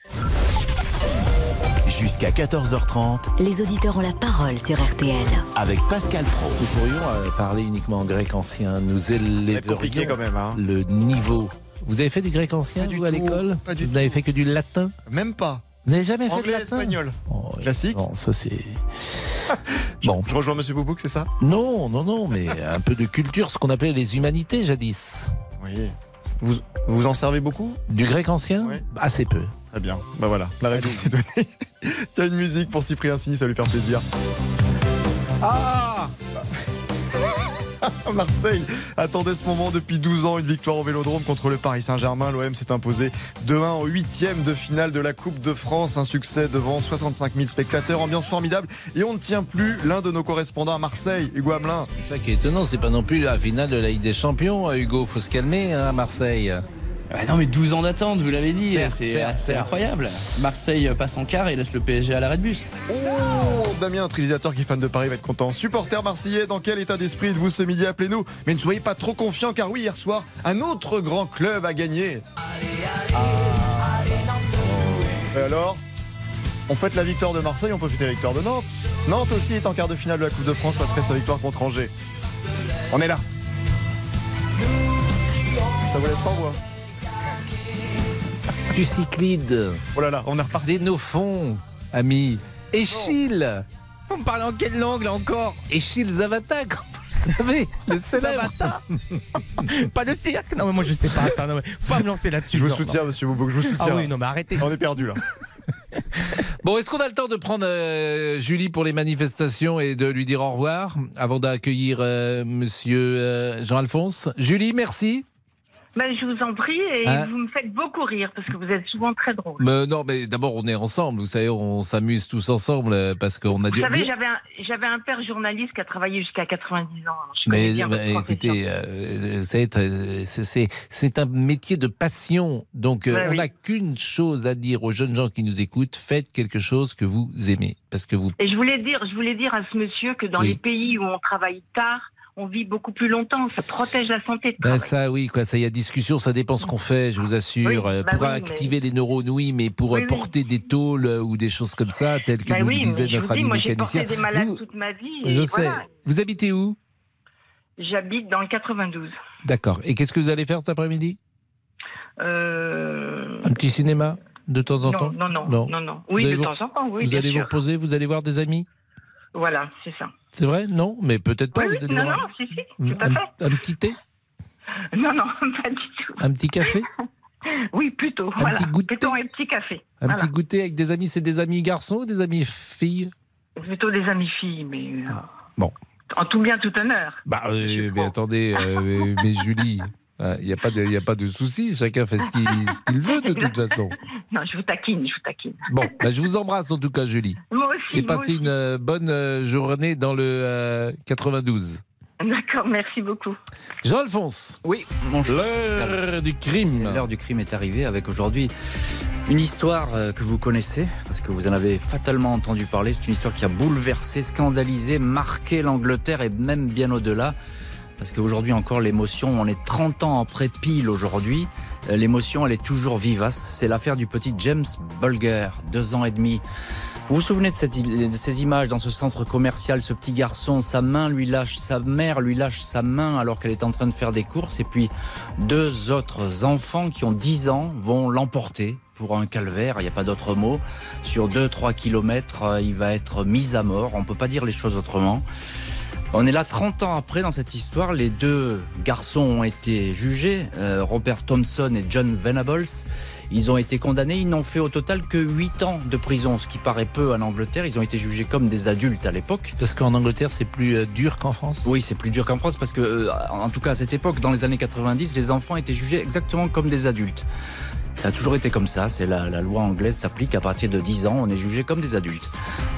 Jusqu'à 14h30 Les auditeurs ont la parole sur RTL. avec Pascal Pro. Nous pourrions euh, parler uniquement en grec ancien. Nous compliqué élèverions quand même, hein. le niveau. Vous avez fait du grec ancien, du vous, à tout, l'école pas du Vous n'avez fait que du latin Même pas. Vous n'avez jamais fait de latin espagnol. Oh, Classique. Non, ça c'est... Bon. Je rejoins Monsieur Boubouk, c'est ça? Non, non, non, mais un peu de culture, ce qu'on appelait les humanités jadis. Oui. Vous vous en servez beaucoup Du grec ancien Assez peu. Très bien. Bah voilà, la réponse est donnée. Il y a une musique pour Cyprien Sini, ça va lui faire plaisir. Ah Marseille attendait ce moment depuis 12 ans, une victoire au Vélodrome contre le Paris Saint-Germain. L'OM s'est imposé 2-1 au huitième de finale de la Coupe de France. Un succès devant 65 000 spectateurs, ambiance formidable. Et on ne tient plus l'un de nos correspondants à Marseille, Hugo Hamelin. C'est ça qui est étonnant, c'est pas non plus la finale de la Ligue des Champions, euh, Hugo. Faut se calmer hein, à Marseille. Ah non mais 12 ans d'attente, vous l'avez dit, c'est incroyable. Marseille passe en quart et laisse le PSG à l'arrêt de bus. Oh, Damien, un réalisateur qui est fan de Paris, va être content. Supporter marseillais, dans quel état d'esprit êtes-vous ce midi? Appelez-nous. Mais ne soyez pas trop confiants, car oui, hier soir, un autre grand club a gagné. Et alors? On fête la victoire de Marseille, on peut fêter la victoire de Nantes. Nantes aussi est en quart de finale de la Coupe de France après sa victoire contre Angers. On est là. Ça vous laisse sans voix. Thucyclide. Oh là là, on est reparti. Xénophon, ami. Échille. Vous me parlez en quelle langue là encore? Échille Zavata, comme vous le savez, le célèbre. Zavata? Pas de cirque? Non mais moi je sais pas ça, non, mais faut pas me lancer là-dessus. Je vous non, soutiens, non. monsieur Boubouk, je vous soutiens. Ah oui, non mais arrêtez. On est perdu là. Bon, est-ce qu'on a le temps de prendre euh, Julie pour les manifestations et de lui dire au revoir avant d'accueillir euh, monsieur euh, Jean-Alphonse? Julie, merci. Ben, je vous en prie et Hein vous me faites beaucoup rire parce que vous êtes souvent très drôle. Mais non, mais d'abord, on est ensemble. Vous savez, on s'amuse tous ensemble euh, parce qu'on a Vous dû. savez, j'avais un, père journaliste qui a travaillé jusqu'à 90 ans. alors je Mais, bien écoutez, euh, euh, c'est- un métier de passion. Donc, euh, Ouais, on oui. n'a qu'une chose à dire aux jeunes gens qui nous écoutent faites quelque chose que vous aimez. Parce que vous. Et je voulais dire, je voulais dire à ce monsieur que dans Oui. les pays où on travaille tard, on vit beaucoup plus longtemps. Ça protège la santé. de Ben ça, oui, quoi. Ça, il y a discussion. Ça dépend ce qu'on fait, je vous assure. Oui, Euh, bah pour oui, mais- activer les neurones, oui, mais pour Oui, euh, porter des tôles euh, ou des choses comme ça, telles que Ben nous le disait notre dis, ami moi mécanicien. porté des malades Vous- toute ma vie. Je voilà. sais. Vous habitez où? J'habite dans le 92. D'accord. Et qu'est-ce que vous allez faire cet après-midi? Euh... Un petit cinéma de temps en non, temps? non, non, non, non, Oui, Vous allez de vous- temps en temps, oui, Vous allez vous reposer, vous allez voir des amis? Voilà, c'est ça. C'est vrai? Non, mais peut-être pas. Oui, vous oui, non, non, si, si, un, petit thé? Non, non, pas du tout. Un petit café? Oui, plutôt. Un voilà. petit goûter Plutôt un petit café. Un Voilà. petit goûter avec des amis C'est des amis garçons ou des amis filles? Plutôt des amis filles, mais. euh, Bon. En tout bien, tout honneur. Bah, euh, mais attendez, euh, mais Julie, il n'y a, pas de- y a pas de souci, chacun fait ce qu'il veut de toute façon. Non, je vous taquine, je vous taquine. Bon, bah, je vous embrasse en tout cas, Julie. Moi aussi. Et passez aussi. une euh, bonne euh, journée dans le euh, 92. D'accord, merci beaucoup. Jean-Alphonse. Oui, mon cher L'heure du crime. L'heure du crime est arrivée avec aujourd'hui une histoire euh, que vous connaissez, parce que vous en avez fatalement entendu parler. C'est une histoire qui a bouleversé, scandalisé, marqué l'Angleterre et même bien au-delà. Parce qu'aujourd'hui encore, l'émotion, on est 30 ans après pile aujourd'hui, euh, l'émotion, elle est toujours vivace. C'est l'affaire du petit James Bulger, deux ans et demi. Vous vous souvenez de, ces images dans ce centre commercial, ce petit garçon, sa main lui lâche, sa mère lui lâche sa main alors qu'elle est en train de faire des courses, et puis deux autres enfants qui ont 10 ans vont l'emporter pour un calvaire, il n'y a pas d'autre mot. Sur 2-3 kilomètres, euh, il va être mis à mort, on peut pas dire les choses autrement. On est là 30 ans après dans cette histoire. Les deux garçons ont été jugés, euh, Robert Thompson et John Venables. Ils ont été condamnés. Ils n'ont fait au total que 8 ans de prison, ce qui paraît peu en Angleterre. Ils ont été jugés comme des adultes à l'époque. Parce qu'en Angleterre, c'est plus euh, dur qu'en France Oui, c'est plus dur qu'en France parce que, euh, en tout cas à cette époque, dans les années 90, les enfants étaient jugés exactement comme des adultes. Ça a toujours été comme ça, c'est la, la loi anglaise s'applique à partir de 10 ans, on est jugé comme des adultes.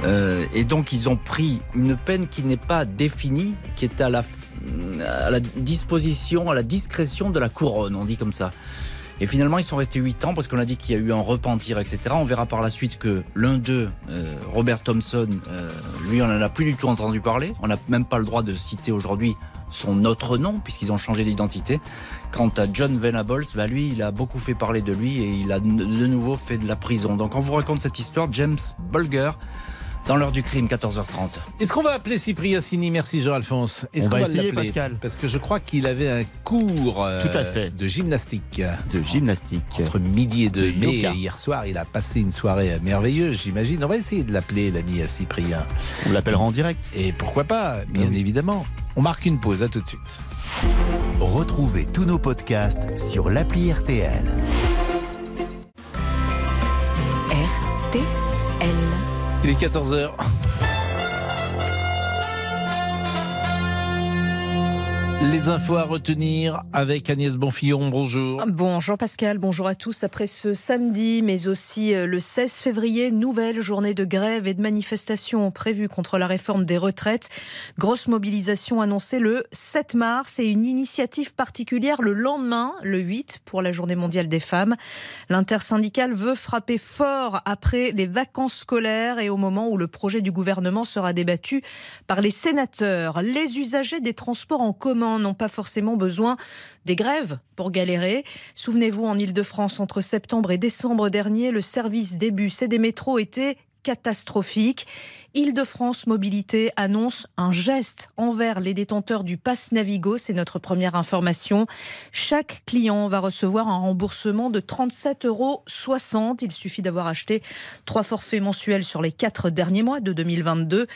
Euh, et donc ils ont pris une peine qui n'est pas définie, qui est à la, à la disposition, à la discrétion de la couronne, on dit comme ça. Et finalement, ils sont restés 8 ans parce qu'on a dit qu'il y a eu un repentir, etc. On verra par la suite que l'un d'eux, euh, Robert Thompson, euh, lui, on n'en a plus du tout entendu parler. On n'a même pas le droit de citer aujourd'hui son autre nom puisqu'ils ont changé d'identité. Quant à John Venables, bah lui, il a beaucoup fait parler de lui et il a de nouveau fait de la prison. Donc on vous raconte cette histoire, James Bulger, dans l'heure du crime, 14h30. Est-ce qu'on va appeler Cyprien Sini? Merci Jean-Alphonse. Est-ce On qu'on va va essayer, l'appeler? Pascal. Parce que je crois qu'il avait un cours euh, Tout à fait. de gymnastique. De gymnastique. Entre midi et deux. De Mais yoga. hier soir, il a passé une soirée merveilleuse, j'imagine. On va essayer de l'appeler, l'ami à Cyprien. On l'appellera en direct. Et pourquoi pas, bien évidemment. On marque une pause, à tout de suite. Retrouvez tous nos podcasts sur l'appli RTL. RTL. Il est 14h. Les infos à retenir avec Agnès Bonfillon. Bonjour. Bonjour Pascal, bonjour à tous. Après ce samedi, mais aussi euh, le 16 février, nouvelle journée de grève et de manifestation prévue contre la réforme des retraites. Grosse mobilisation annoncée le 7 mars et une initiative particulière le lendemain, le 8, pour la journée mondiale des femmes. L'intersyndicale veut frapper fort après les vacances scolaires et au moment où le projet du gouvernement sera débattu par les sénateurs. Les usagers des transports en commun n'ont pas forcément besoin des grèves pour galérer. Souvenez-vous, en Ile-de-France, entre septembre et décembre dernier, le service des bus et des métros était catastrophique. Île-de-France Mobilité annonce un geste envers les détenteurs du Pass Navigo. C'est notre première information. Chaque client va recevoir un remboursement de 37,60 euros. Il suffit d'avoir acheté trois forfaits mensuels sur les quatre derniers mois de 2022.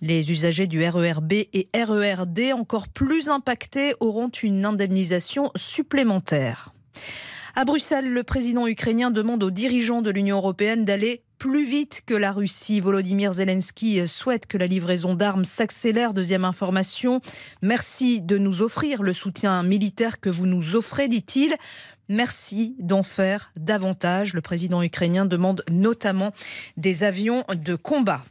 Les usagers du RERB et RERD, encore plus impactés, auront une indemnisation supplémentaire. À Bruxelles, le président ukrainien demande aux dirigeants de l'Union européenne d'aller plus vite que la Russie. Volodymyr Zelensky souhaite que la livraison d'armes s'accélère. Deuxième information, merci de nous offrir le soutien militaire que vous nous offrez, dit-il. Merci d'en faire davantage. Le président ukrainien demande notamment des avions de combat.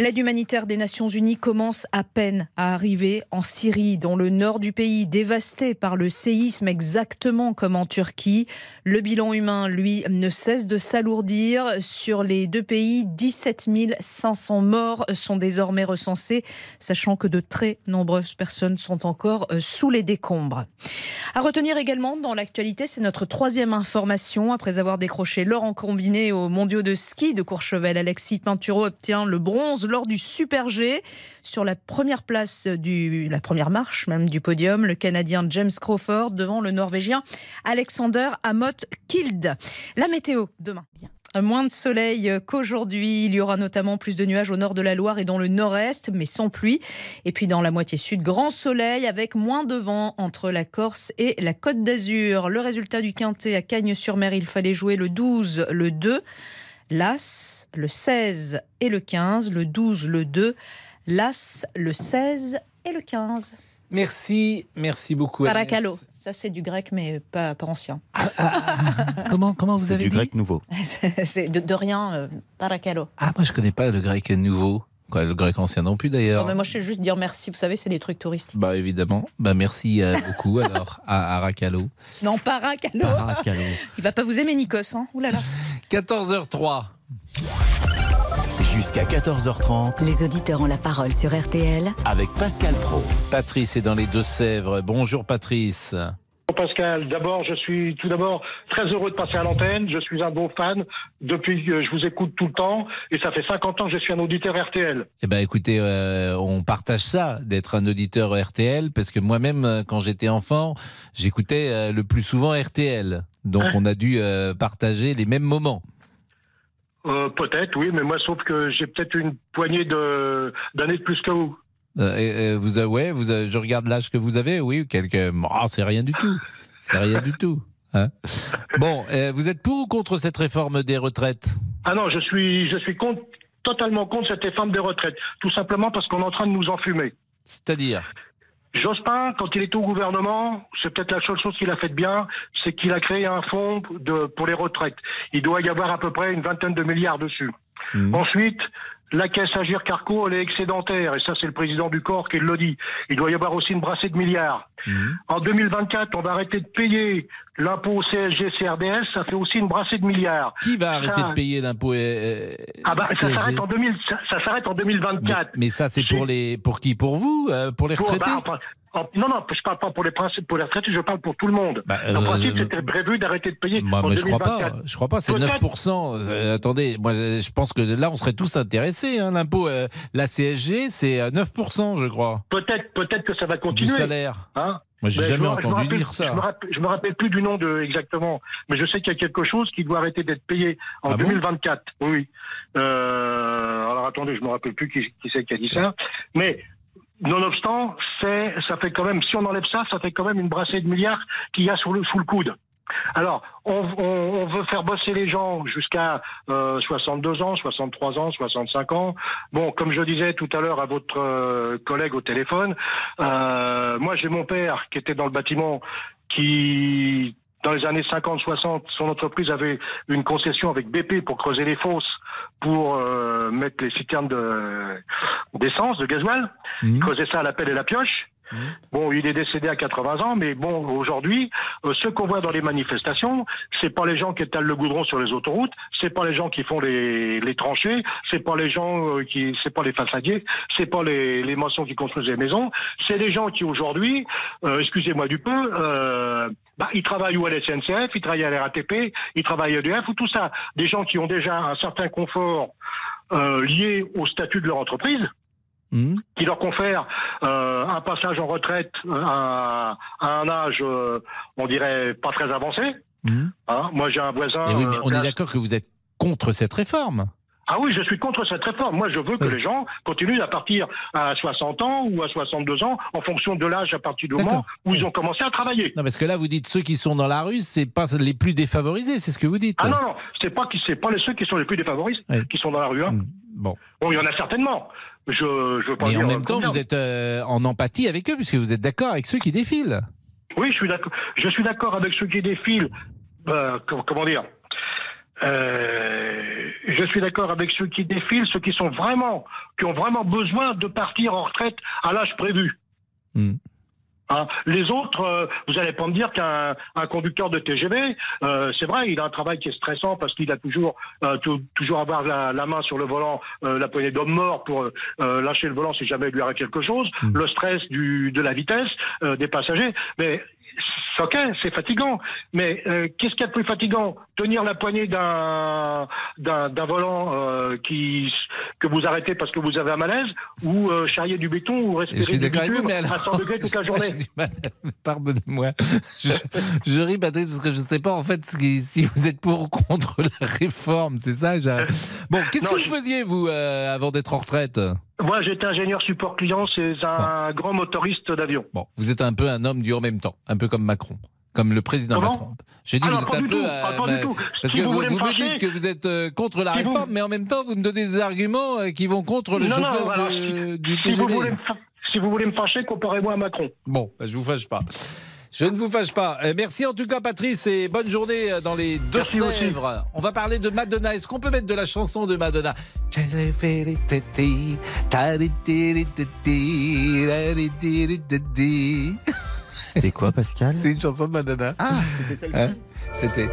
L'aide humanitaire des Nations Unies commence à peine à arriver en Syrie, dans le nord du pays, dévasté par le séisme exactement comme en Turquie. Le bilan humain, lui, ne cesse de s'alourdir. Sur les deux pays, 17 500 morts sont désormais recensés, sachant que de très nombreuses personnes sont encore euh, sous les décombres. À retenir également dans l'actualité, c'est notre troisième information. Après avoir décroché l'or en combiné aux mondiaux de ski de Courchevel, Alexis Pinturo obtient le bronze lors du Super G. Sur la première place du, la première marche même du podium, le Canadien James Crawford devant le Norvégien Alexander Amott Kild. La météo demain. Moins de soleil qu'aujourd'hui. Il y aura notamment plus de nuages au nord de la Loire et dans le nord-est, mais sans pluie. Et puis dans la moitié sud, grand soleil avec moins de vent entre la Corse et la Côte d'Azur. Le résultat du quintet à Cagnes-sur-Mer, il fallait jouer le 12, le 2. L'As, le 16 et le 15. Le 12, le 2. L'As, le 16 et le 15. Merci, merci beaucoup. Paracalo. Ça, c'est du grec, mais pas, pas ancien. Comment, comment vous C'est avez du dit grec nouveau. c'est de, de rien, euh, paracalo. Ah, moi je connais pas le grec nouveau. Quoi, le grec ancien non plus d'ailleurs. Non, mais moi, je sais juste dire merci. Vous savez, c'est les trucs touristiques. Bah évidemment. Bah merci euh, beaucoup alors à Aracalo. Non, paracalo. Paracalo. Il va pas vous aimer, Nikos. Hein Ouh là là. 14h03. Jusqu'à 14h30 Les auditeurs ont la parole sur RTL avec Pascal Pro. Patrice est dans les Deux-Sèvres. Bonjour Patrice. Pascal, d'abord, je suis tout d'abord très heureux de passer à l'antenne. Je suis un beau fan depuis que je vous écoute tout le temps et ça fait 50 ans que je suis un auditeur RTL. Eh ben écoutez, euh, on partage ça d'être un auditeur RTL parce que moi-même euh, quand j'étais enfant, j'écoutais euh, le plus souvent RTL. Donc Hein on a dû euh, partager les mêmes moments. Peut-être, oui, mais moi, sauf que j'ai peut-être une poignée de d'années de plus que vous. Euh, vous avez- ouais, vous avez- je regarde l'âge que vous avez, oui, quelques. Oh, c'est rien du tout. C'est rien du tout. hein. bon, euh, vous êtes pour ou contre cette réforme des retraites? Ah non, je suis je suis contre, totalement contre cette réforme des retraites, tout simplement parce qu'on est en train de nous enfumer. C'est-à-dire? Jospin, quand il était au gouvernement, c'est peut-être la seule chose qu'il a faite bien, c'est qu'il a créé un fonds de, pour les retraites. Il doit y avoir à peu près une vingtaine de milliards dessus. Ensuite, la caisse Agir Carco, elle est excédentaire, et ça c'est le président du corps qui le dit. Il doit y avoir aussi une brassée de milliards. En 2024, on va arrêter de payer l'impôt CSG CRDS, ça fait aussi une brassée de milliards. Qui va arrêter Ça- de payer l'impôt euh, Ah bah, ça CSG? s'arrête en 2000, ça, ça s'arrête en 2024. Mais ça, c'est pour les, pour qui? Pour vous Euh, Pour les Pour- retraités? bah, enfin, en- non, non, je parle pas pour les principes, pour les retraités, je parle pour tout le monde. euh, en principe, c'était prévu d'arrêter de payer Bah, en mais je crois 2024. pas. Je crois pas. C'est Peut-être. 9%. Euh, attendez, moi, euh, je pense que là, on serait tous intéressés. Hein, L'impôt, euh, la CSG, c'est à 9%, je crois. Peut-être, peut-être que ça va continuer. salaire. Hein Moi, j'ai Ben, jamais je entendu rappelle- dire ça. Je me, rappelle, je me rappelle plus du nom de exactement, mais je sais qu'il y a quelque chose qui doit arrêter d'être payé en Ah bon? 2024. oui. oui. Euh, alors attendez, je me rappelle plus qui, qui c'est qui a dit ça, mais. Nonobstant, c'est, ça fait quand même, si on enlève ça, ça fait quand même une brassée de milliards qu'il y a sous le, sous le coude. Alors, on, on- on veut faire bosser les gens jusqu'à euh, 62 ans, 63 ans, 65 ans. Bon, comme je disais tout à l'heure à votre euh, collègue au téléphone, euh, moi j'ai mon père qui était dans le bâtiment, qui dans les années 50-60, son entreprise avait une concession avec BP pour creuser les fosses, pour euh, mettre les citernes de- d'essence, de, gasoil. Il creusait ça à la pelle et la pioche. Bon, il est décédé à 80 ans, mais bon, aujourd'hui, euh, ce qu'on voit dans les manifestations, c'est pas les gens qui étalent le goudron sur les autoroutes, c'est pas les gens qui font les, les tranchées, c'est pas les gens euh, qui, c'est pas les façadiers, c'est pas les, les maçons qui construisent les maisons, c'est les gens qui aujourd'hui, euh, excusez-moi du peu, euh, bah, ils travaillent ou à la SNCF, ils travaillent à la RATP, ils travaillent à EDF ou tout ça, des gens qui ont déjà un certain confort euh, lié au statut de leur entreprise qui leur confère euh, un passage en retraite euh, à, à un âge, euh, on dirait, pas très avancé. Hein, moi, j'ai un voisin. Oui, mais euh, on est d'accord que vous êtes contre cette réforme. Ah oui, je suis contre cette réforme. Moi, je veux que les gens continuent à partir à 60 ans ou à 62 ans en fonction de l'âge à partir du moment où ils ont commencé à travailler. Non, parce que là, vous dites ceux qui sont dans la rue, c'est pas les plus défavorisés, c'est ce que vous dites. Ah non, non, c'est pas, c'est pas les ceux qui sont les plus défavorisés qui sont dans la rue. hein. Bon. Bon, il y en a certainement. Je, je veux pas Mais dire en même temps, vous êtes euh, en empathie avec eux, puisque vous êtes d'accord avec ceux qui défilent. Oui, je suis d'accord. Je suis d'accord avec ceux qui défilent. euh, com- comment dire Euh, Je suis d'accord avec ceux qui défilent, ceux qui sont vraiment, qui ont vraiment besoin de partir en retraite à l'âge prévu. Hein, les autres, euh, vous n'allez pas me dire qu'un un conducteur de TGV, euh, c'est vrai, il a un travail qui est stressant parce qu'il a toujours euh, tou- toujours avoir la, la main sur le volant, la poignée d'homme mort pour lâcher le volant si jamais il lui arrive quelque chose, le stress du, de la vitesse des passagers. Mais ok, c'est fatigant. Mais euh, qu'est-ce qu'il y a de plus fatigant? Tenir la poignée d'un volant euh, qui que vous arrêtez parce que vous avez un malaise, ou euh, charrier du béton, ou Je respirer suis du bitume mais alors. à 100 degrés toute la journée? Pardonnez-moi. Je, je ris, Patrick, parce que je ne sais pas en fait si, si vous êtes pour ou contre la réforme. C'est ça Bon, qu'est-ce que vous je- faisiez, vous, avant d'être en retraite? Moi, j'étais ingénieur support client, c'est un grand motoriste d'avion. Bon, vous êtes un peu un homme du en même temps, un peu comme Macron. Comme le président Comment Macron. J'ai dit Ah vous non, êtes un du peu. tout, ah, pas du bah, tout. Parce Si que vous vous, me vous me fâcher- dites que vous êtes euh, contre la Si vous- réforme, mais en même temps, vous me donnez des arguments euh, qui vont contre le Non, non, chauffeur alors, de- du si, vous TGV. si vous voulez me fâcher, comparez-moi à Macron. Bon, bah, je vous fâche pas. Je ne vous fâche pas. Euh, merci en tout cas, Patrice, et bonne journée euh, dans les Merci aussi. Deux-Sèvres. On va parler de Madonna. Est-ce qu'on peut mettre de la chanson de Madonna? C'était quoi, Pascal? C'est une chanson de Madonna. Ah, c'était celle-ci. Hein C'était.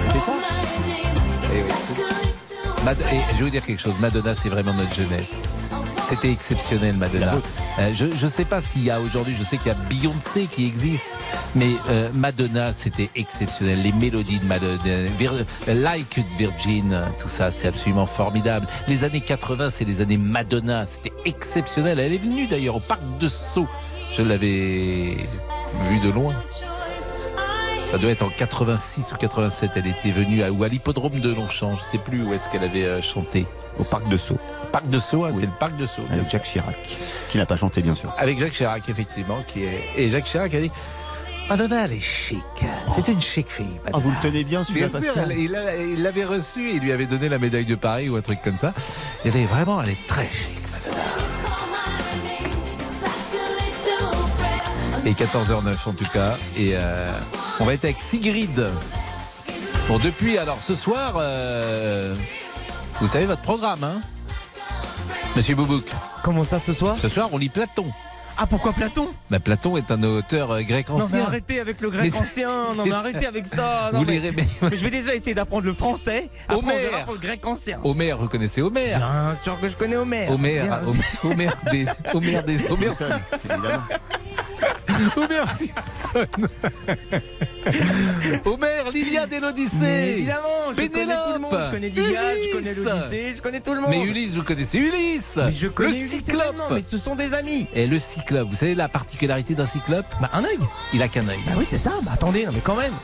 C'était ça Eh oui. Mad- et je vais vous dire quelque chose, Madonna, c'est vraiment notre jeunesse. C'était exceptionnel, Madonna. Euh, je ne sais pas s'il y a aujourd'hui, je sais qu'il y a Beyoncé qui existe, mais euh, Madonna, c'était exceptionnel. Les mélodies de Madonna, Vir- Like Virgin, tout ça, c'est absolument formidable. Les années 80, c'est les années Madonna, c'était exceptionnel. Elle est venue d'ailleurs au parc de Sceaux. Je l'avais vue de loin. Ça doit être en 86 ou 87. Elle était venue à, ou à l'hippodrome de Longchamp. Je sais plus où est-ce qu'elle avait euh, chanté. Au parc de Sceaux. Parc de Sceaux, hein, c'est le parc de Sceaux. Avec sûr. Jacques Chirac, qui n'a pas chanté, bien sûr. Avec Jacques Chirac, effectivement, qui est et Jacques Chirac a dit. Madonna, elle est chic. C'est une chic fille. Ah, vous le tenez bien, celui-là, sûr, Pascal il l'a- il l'avait reçu il lui avait donné la médaille de Paris ou un truc comme ça. Elle est vraiment, elle est très chic, Madonna. Et 14h09 en tout cas. Et euh, on va être avec Sigrid. Bon, depuis, alors ce soir, euh, Vous savez votre programme, hein Monsieur Boubouk. Comment ça ce soir? Ce soir, on lit Platon. Ah pourquoi Platon? Bah, Platon est un auteur euh, grec Non mais ancien. arrêtez avec le grec Mais ancien, non mais arrêtez avec ça. Non, Vous mais- lirez, mais- mais je vais déjà essayer d'apprendre le français. Pour le grec ancien. Homère, vous connaissez Homère? Bien sûr que je connais Homère. Homère, Homère, Homère des, Homère des, Homère. Homer Simpson. Homer, l'Iliade et l'Odyssée. évidemment, je connais tout le monde. Je connais Diane, je connais l'Odyssée, je connais tout le monde. Mais Ulysse, vous connaissez Ulysse Mais je connais Le Ulysse cyclope mais ce sont des amis. Et le cyclope, vous savez la particularité d'un cyclope Bah un œil. Il a qu'un œil. Bah oui c'est ça. Bah attendez, non mais quand même.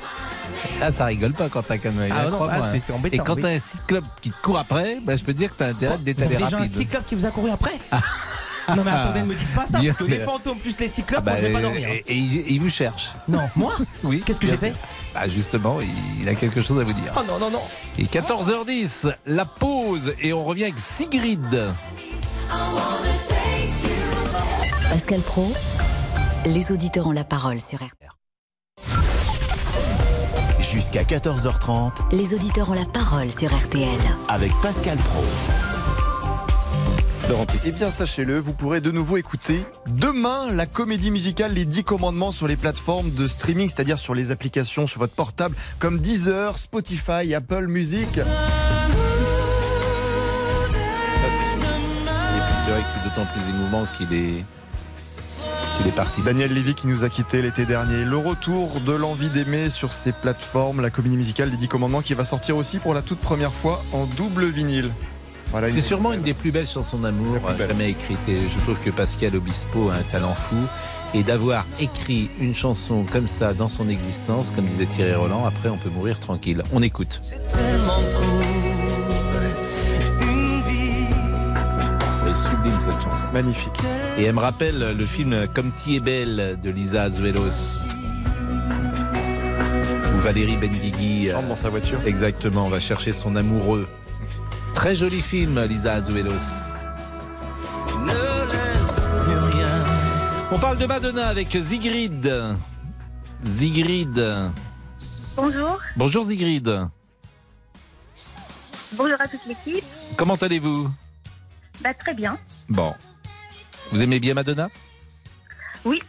Ah, ça rigole pas quand t'as qu'un œil. Ah hein, non, ah, c'est- embêtant, Et quand t'as un cyclope qui te court après, bah, je peux te dire que t'as intérêt d'être allé déjà un rapide. cyclope qui vous a couru après Non mais attendez, ne me dites pas ça, parce que les fantômes plus les cyclopes, Ah bah, moi je vais pas dormir. et, et il, il vous cherche. Non, moi Oui. Qu'est-ce que j'ai fait. Bah justement, il, il a quelque chose à vous dire. Oh non, non, non. Et 14h10, la pause et on revient avec Sigrid. Pascal Pro, les auditeurs ont la parole sur RTL. Jusqu'à 14h30 Les auditeurs ont la parole sur RTL. avec Pascal Pro. Laurent Eh bien, sachez-le, vous pourrez de nouveau écouter demain la comédie musicale Les 10 commandements sur les plateformes de streaming, c'est-à-dire sur les applications sur votre portable comme Deezer, Spotify, Apple Music. Ça, c'est sûr. Et puis c'est vrai que c'est d'autant plus émouvant qu'il est, qu'il est parti. Daniel Lévy qui nous a quitté l'été dernier. Le retour de l'envie d'aimer sur ces plateformes, la comédie musicale Les 10 commandements qui va sortir aussi pour la toute première fois en double vinyle. Voilà, C'est sûrement une des plus belles chansons d'amour euh, jamais écrites. Et je trouve que Pascal Obispo a un talent fou. Et d'avoir écrit une chanson comme ça dans son existence, comme disait Thierry Roland, après on peut mourir tranquille. On écoute. tellement court, une vie. Elle est sublime cette chanson. Magnifique. Et elle me rappelle le film Comme tu es belle de Lisa Azuelos. Où Valérie Benguigui Chante dans sa voiture. Exactement, va chercher son amoureux. Très joli film, Lisa Azuelos. Ne laisse plus rien. On parle de Madonna avec Zigrid. Zigrid. Bonjour, Bonjour Zigrid. bonjour à toute l'équipe. Comment allez-vous? Bah, très bien. Bon. Vous aimez bien Madonna? Oui.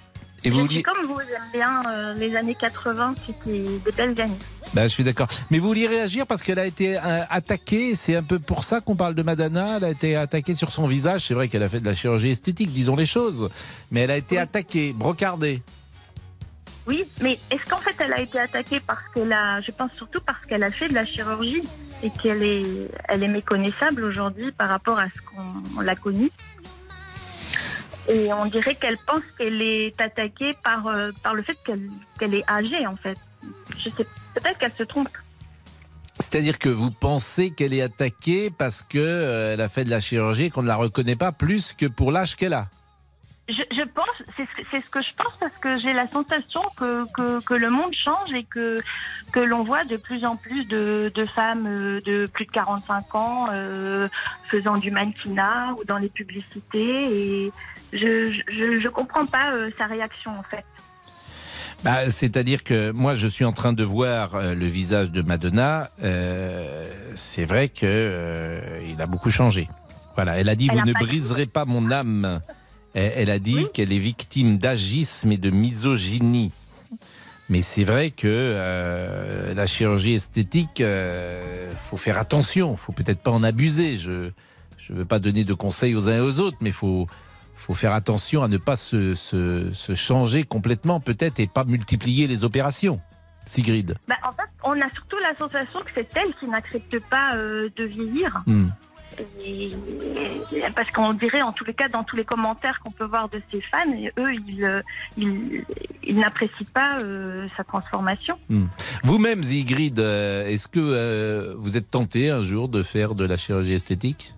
Et vous vouliez... comme vous, j'aime bien euh, les années 80, c'était des belles années. Bah, je suis d'accord. Mais vous vouliez réagir parce qu'elle a été euh, attaquée. C'est un peu pour ça qu'on parle de Madonna. Elle a été attaquée sur son visage. C'est vrai qu'elle a fait de la chirurgie esthétique, disons les choses. Mais elle a été attaquée, brocardée. Oui, mais est-ce qu'en fait elle a été attaquée parce qu'elle a, je pense surtout parce qu'elle a fait de la chirurgie et qu'elle est, elle est méconnaissable aujourd'hui par rapport à ce qu'on on l'a connue? Et on dirait qu'elle pense qu'elle est attaquée par, euh, par le fait qu'elle qu'elle est âgée en fait. Je sais, peut-être qu'elle se trompe. C'est-à-dire que vous pensez qu'elle est attaquée parce que euh, a fait de la chirurgie et qu'on ne la reconnaît pas plus que pour l'âge qu'elle a? Je, je pense, c'est ce, que- c'est ce que je pense parce que j'ai la sensation que, que, que le monde change et que, que l'on voit de plus en plus de, de femmes euh, de plus de 45 ans euh, faisant du mannequinat ou dans les publicités et je je, je comprends pas euh, sa réaction en fait. Bah, C'est-à-dire que moi, je suis en train de voir euh, le visage de Madonna. Euh, c'est vrai que euh, il a beaucoup changé. Voilà, elle a dit Elle vous a ne briserez pas mon âme. Elle, a dit qu'elle est victime d'agisme et de misogynie. Mais c'est vrai que euh, la chirurgie esthétique, euh, faut faire attention. Faut peut-être pas en abuser. Je je veux pas donner de conseils aux uns et aux autres, mais faut faut faire attention à ne pas se, se, se changer complètement peut-être et pas multiplier les opérations. Sigrid. Bah, en fait, on a surtout la sensation que c'est elle qui n'accepte pas euh, de vieillir. Hmm. Et- parce qu'on dirait, en tous les cas, dans tous les commentaires qu'on peut voir de ses fans, eux, ils, euh, ils, ils n'apprécient pas euh, sa transformation. Hmm. Vous-même, Sigrid, euh, est-ce que euh, vous êtes tenté un jour de faire de la chirurgie esthétique?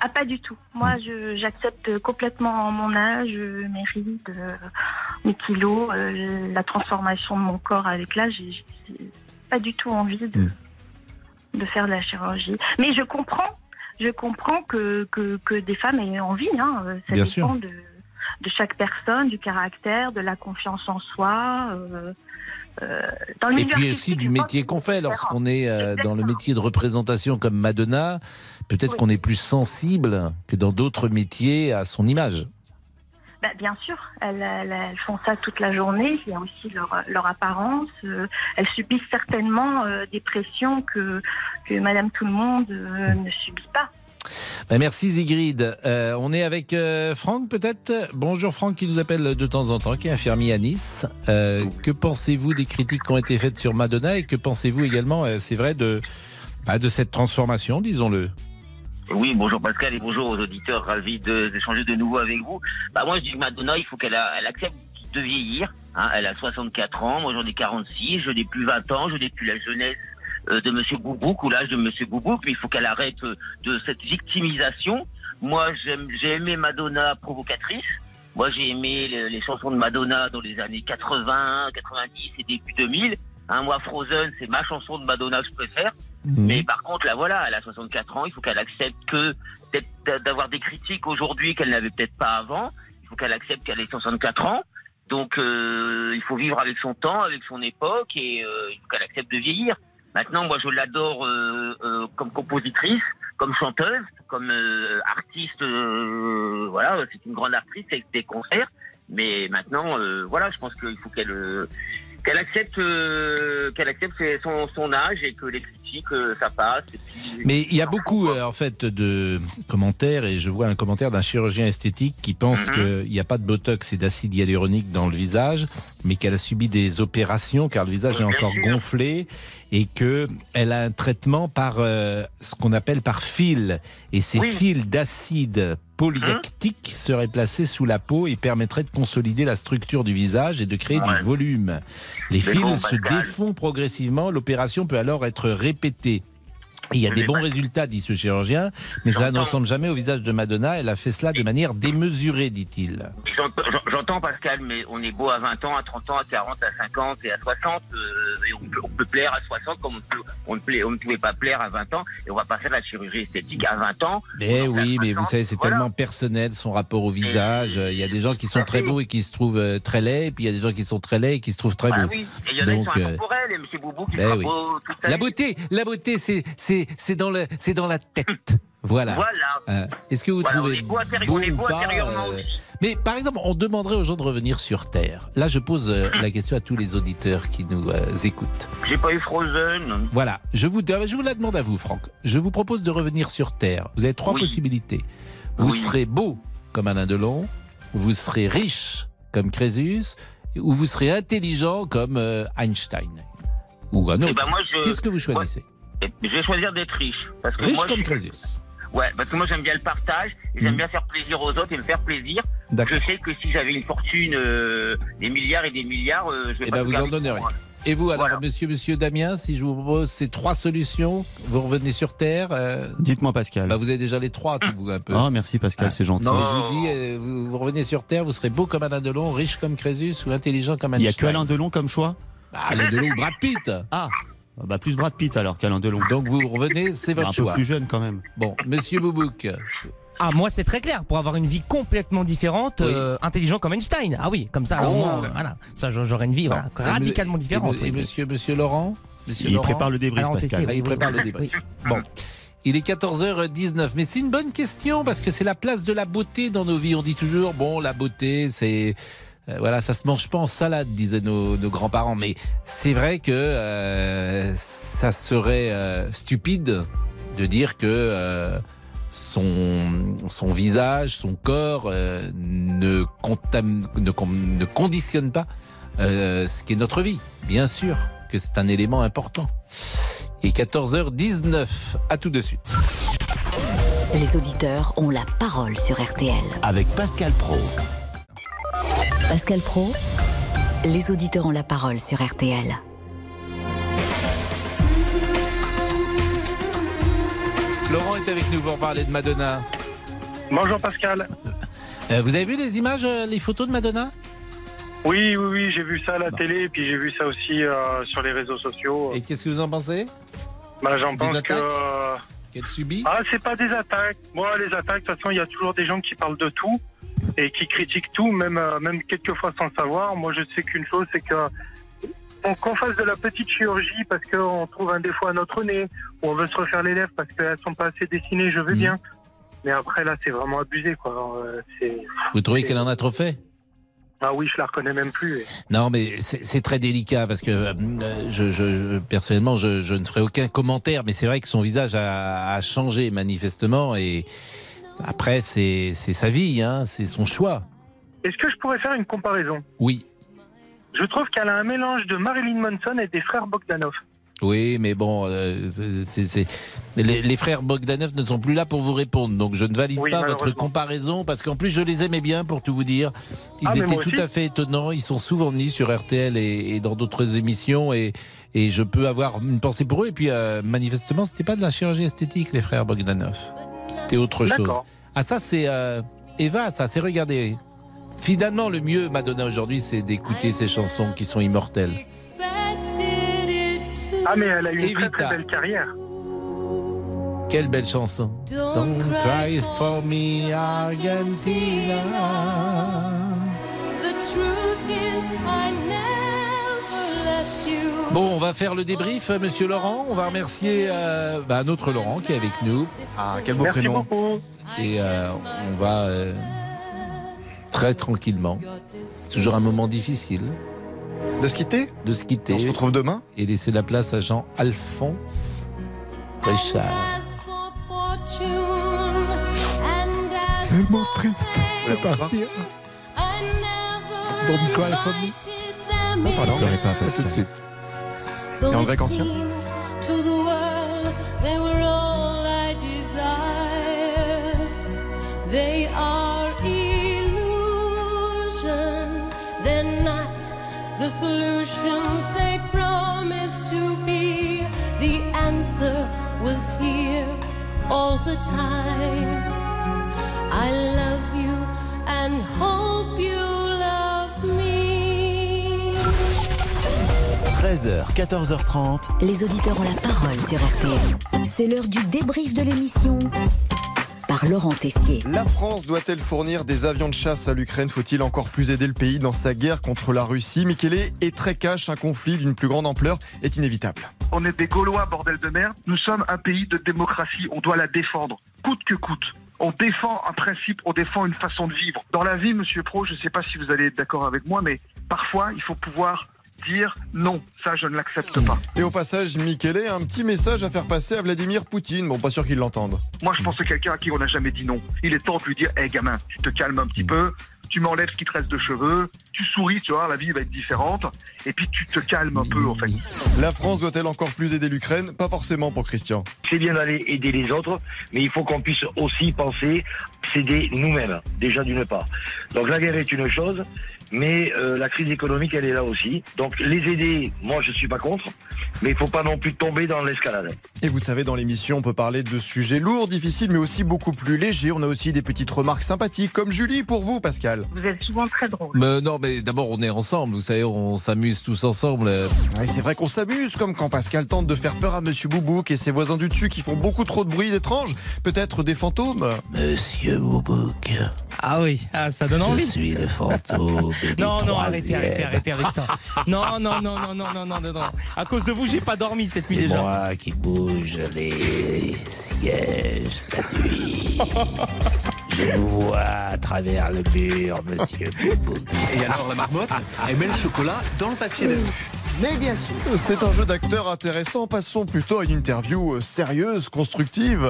Ah, pas du tout. Moi, je, j'accepte complètement mon âge, mes rides, mes kilos, euh, la transformation de mon corps avec l'âge. J'ai pas du tout envie de, de faire de la chirurgie. Mais je comprends, je comprends que, que, que des femmes aient envie. Hein. Ça Bien dépend sûr. de, de chaque personne, du caractère, de la confiance en soi. euh, euh, dans Et puis aussi du métier qu'on fait lorsqu'on est euh, dans le métier de représentation comme Madonna. Peut-être qu'on est plus sensible que dans d'autres métiers à son image. Bah, bien sûr, elles, elles- elles font ça toute la journée. Il y a aussi leur, leur apparence. euh, elles subissent certainement euh, des pressions que, que Madame Tout le Monde euh, ne subit pas. Ben, merci Zigrid. On est avec Franck peut-être? Bonjour Franck qui nous appelle de temps en temps, qui est infirmier à Nice. Que pensez-vous des critiques qui ont été faites sur Madonna et que pensez-vous également, c'est vrai, de, bah, de cette transformation, disons-le? Oui, bonjour Pascal et bonjour aux auditeurs, ravi de- d'échanger de nouveau avec vous. Bah moi je dis que Madonna, il faut qu'elle elle accepte de vieillir. hein. Elle a 64 ans, moi j'en ai 46, je n'ai plus 20 ans, je n'ai plus la jeunesse euh, de Monsieur Boubouk ou l'âge de Monsieur Boubouk, mais il faut qu'elle arrête euh, de cette victimisation. Moi j'ai aimé Madonna provocatrice. Moi j'ai aimé le- les chansons de Madonna dans les années 80, 90 et début 2000. Hein, moi Frozen, c'est ma chanson de Madonna que je préfère. Mais par contre, là, voilà, elle a 64 ans. Il faut qu'elle accepte que d'avoir des critiques aujourd'hui qu'elle n'avait peut-être pas avant. Il faut qu'elle accepte qu'elle ait 64 ans. Donc, euh, il faut vivre avec son temps, avec son époque, et euh, il faut qu'elle accepte de vieillir. Maintenant, moi, je l'adore euh, euh, comme compositrice, comme chanteuse, comme euh, artiste. euh, voilà, c'est une grande artiste avec des concerts. Mais maintenant, voilà, je pense qu'il faut qu'elle qu'elle accepte qu'elle accepte son, son âge et que les critiques ça passe. Et puis, Mais il y a beaucoup euh, en fait de commentaires et je vois un commentaire d'un chirurgien esthétique qui pense Mhm. qu'il n'y a pas de botox et d'acide hyaluronique dans le visage, mais qu'elle a subi des opérations car le visage est encore gonflé et que elle a un traitement par euh, ce qu'on appelle par fil et ces Oui. fils d'acide polylactique seraient placés sous la peau et permettraient de consolider la structure du visage et de créer du volume. Les fils bon, se défont progressivement, l'opération peut alors être répétée. Il y a des bons résultats, dit ce chirurgien, mais ça ne ressemble jamais au visage de Madonna. Elle a fait cela de manière démesurée, dit-il. J'entends- Pascal, mais on est beau à 20 ans, à 30 ans, à 40, à 50 et à 60. euh, et on, peut, on peut plaire à 60 comme on, peut- on ne, plaît- on ne pouvait pas plaire à 20 ans. Et on va pas faire la chirurgie esthétique à 20 ans. Mais oui, mais vous savez, c'est tellement personnel son rapport au visage. Il y a des gens qui sont très beaux et qui se trouvent euh, très laids, et puis il y a des gens qui sont très laids et qui se trouvent très Bah beaux. oui, et il y en a qui sont euh, intemporels, et M. Boubou qui ben oui. beau La beauté, la beauté, c'est c'est c'est dans le c'est dans la tête. Voilà. Voilà. Euh, Est-ce que vous Voilà, trouvez on est beau intérie- beau on est beau ou pas, intérieurement euh. Mais par exemple, on demanderait aux gens de revenir sur Terre. Là, je pose euh, la question à tous les auditeurs qui nous écoutent. J'ai pas eu Frozen. Voilà, je vous, je vous la demande à vous, Franck. Je vous propose de revenir sur Terre. Vous avez trois Oui. possibilités. Vous Oui. serez beau comme Alain Delon, vous serez riche comme Crésus, ou vous serez intelligent comme Einstein. Ou un Eh autre. ben, moi, je- Qu'est-ce que vous choisissez? Et Je vais choisir d'être riche. Parce que Riche moi, comme je- Crésus. Ouais, parce que moi j'aime bien le partage, et j'aime Mhm. bien faire plaisir aux autres et me faire plaisir. D'accord. Je sais que si j'avais une fortune, euh, des milliards et des milliards, euh, je vais Eh pas tout vous en moi. Et vous, alors, monsieur, monsieur Damien, si je vous propose ces trois solutions, vous revenez sur Terre euh, Dites-moi, Pascal. bah, Vous avez déjà les trois, tout, vous, un peu. Oh, merci, Pascal, c'est gentil. Mais je vous dis, euh, vous, vous revenez sur Terre, vous serez beau comme Alain Delon, riche comme Crésus ou intelligent comme Il n'y a Einstein. que Alain Delon comme choix Bah, Alain Delon ou Brad Pitt. Ah bah plus Brad Pitt alors qu'Alain Delon. Donc vous revenez, c'est votre un choix. peu plus jeune quand même. Bon, monsieur Boubouk. Ah, moi, c'est très clair. Pour avoir une vie complètement différente, Oui. euh, intelligent comme Einstein. Ah oui, comme ça, alors, Oh. moi, euh, voilà. Ça, j'aurais une vie voilà, radicalement me- différente. Et, oui, et oui. monsieur, monsieur Laurent? Monsieur Il Laurent? prépare le débrief, Alors, Pascal. Ah, il prépare oui. le débrief. Bon. Il est 14h19, mais c'est une bonne question parce que c'est la place de la beauté dans nos vies. On dit toujours, bon, la beauté, c'est. Euh, voilà, ça se mange pas en salade, disaient nos, nos grands-parents. Mais c'est vrai que euh, ça serait euh, stupide de dire que euh, son, son visage, son corps euh, ne, contam- ne, ne conditionne pas euh, ce qui est notre vie. Bien sûr que c'est un élément important. Et 14h19, à tout de suite. Les auditeurs ont la parole sur RTL. Avec Pascal Pro. Pascal Pro, les auditeurs ont la parole sur RTL. Laurent est avec nous pour parler de Madonna. Bonjour Pascal. Euh, vous avez vu les images, euh, les photos de Madonna? Oui, oui, oui, j'ai vu ça à la télé et puis j'ai vu ça aussi euh, sur les réseaux sociaux. Et qu'est-ce que vous en pensez? Bah, J'en pense attaques euh, Qu'elle subit? Ah, c'est pas des attaques. Moi, les attaques, de toute façon, il y a toujours des gens qui parlent de tout. Et qui critiquent tout, même, euh, même quelquefois sans le savoir. Moi, je sais qu'une chose, c'est que on- qu'on fasse de la petite chirurgie parce qu'on trouve un défaut à notre nez, ou on veut se refaire les lèvres parce qu'elles sont pas assez dessinées, je veux Mhm. bien. Mais après, là, c'est vraiment abusé, quoi. Euh, Vous trouvez qu'elle en a trop fait? Ah oui, je la reconnais même plus. Non, mais c'est c'est très délicat parce que euh, je, je- personnellement, je, je ne ferai aucun commentaire, mais c'est vrai que son visage a, a changé manifestement et après c'est sa vie, hein, c'est son choix. Est-ce que je pourrais faire une comparaison? Oui, Je trouve qu'elle a un mélange de Marilyn Manson et des frères Bogdanov. oui, mais bon, euh, c'est- les, les frères Bogdanov ne sont plus là pour vous répondre, donc je ne valide Oui, pas votre comparaison parce qu'en plus je les aimais bien pour tout vous dire. Ils Ah, étaient tout à fait étonnants. Ils sont souvent venus sur RTL et, et dans d'autres émissions et et je peux avoir une pensée pour eux. Et puis euh, manifestement, c'était pas de la chirurgie esthétique, les frères Bogdanov. C'était autre chose. Ah ça c'est euh, Eva, ça c'est regarder. Finalement, le mieux Madonna aujourd'hui, c'est d'écouter ces chansons qui sont immortelles. Ah, mais elle a eu une très Evita. très belle carrière. Quelle belle chanson. Don't cry for me, Argentina. Bon, on va faire le débrief, euh, monsieur Laurent. On va remercier euh, bah, notre Laurent qui est avec nous. Ah, quel beau Merci prénom. beaucoup. Et euh, on va euh, très tranquillement. C'est toujours un moment difficile De se quitter de se quitter. On se retrouve demain Et laisser la place à Jean-Alphonse Richard. Tellement triste de partir. Don't cry for me. Non, pardon. Pleurez pas, À tout de suite. T'es They're ancien The solutions they promised to be, the answer was here all the time. I love you and hope you. 13h, 14h30. Les auditeurs ont la parole sur RTL. C'est l'heure du débrief de l'émission par Laurent Tessier. La France doit-elle fournir des avions de chasse à l'Ukraine? Faut-il encore plus aider le pays dans sa guerre contre la Russie? Michele est très cash, un conflit d'une plus grande ampleur est inévitable. On est des Gaulois, bordel de merde. Nous sommes un pays de démocratie. On doit la défendre, coûte que coûte. On défend un principe, on défend une façon de vivre. Dans la vie, monsieur Pro, je ne sais pas si vous allez être d'accord avec moi, mais parfois, il faut pouvoir dire non, ça, je ne l'accepte pas. Et au passage, Michele a un petit message à faire passer à Vladimir Poutine. Bon, pas sûr qu'il l'entende. Moi, je pense que quelqu'un à qui on n'a jamais dit non. Il est temps de lui dire, hé gamin, tu te calmes un petit peu, tu m'enlèves ce qui te reste de cheveux, tu souris, tu vois, la vie va être différente, et puis tu te calmes un peu, en fait. La France doit-elle encore plus aider l'Ukraine? Pas forcément pour Christian. C'est bien d'aller aider les autres, mais il faut qu'on puisse aussi penser s'aider nous-mêmes, déjà d'une part. Donc la guerre est une chose, mais euh, la crise économique, elle est là aussi. Donc les aider, moi je suis pas contre, mais il faut pas non plus tomber dans l'escalade. Et vous savez, dans l'émission, on peut parler de sujets lourds, difficiles, mais aussi beaucoup plus légers. On a aussi des petites remarques sympathiques, comme Julie pour vous, Pascal. Vous êtes souvent très drôle. Mais non, mais d'abord, on est ensemble. Vous savez, on s'amuse tous ensemble. Ouais, c'est vrai qu'on s'amuse, comme quand Pascal tente de faire peur à Monsieur Boubouk et ses voisins du dessus qui font beaucoup trop de bruit étrange. Peut-être des fantômes Monsieur Boubouk, Ah oui, ah, ça donne envie. suis le fantôme. Non, non, arrêtez, arrêtez, arrêtez avec ça. Non, non, non, non, non, non, non, non. À cause de vous, j'ai pas dormi cette nuit déjà. moi qui bouge les sièges la nuit. Je vous vois à travers le mur, monsieur. Et alors la marmotte, elle met le chocolat dans le papier d'alu. Mais bien sûr. C'est un jeu d'acteur intéressant. Passons plutôt à une interview sérieuse, constructive.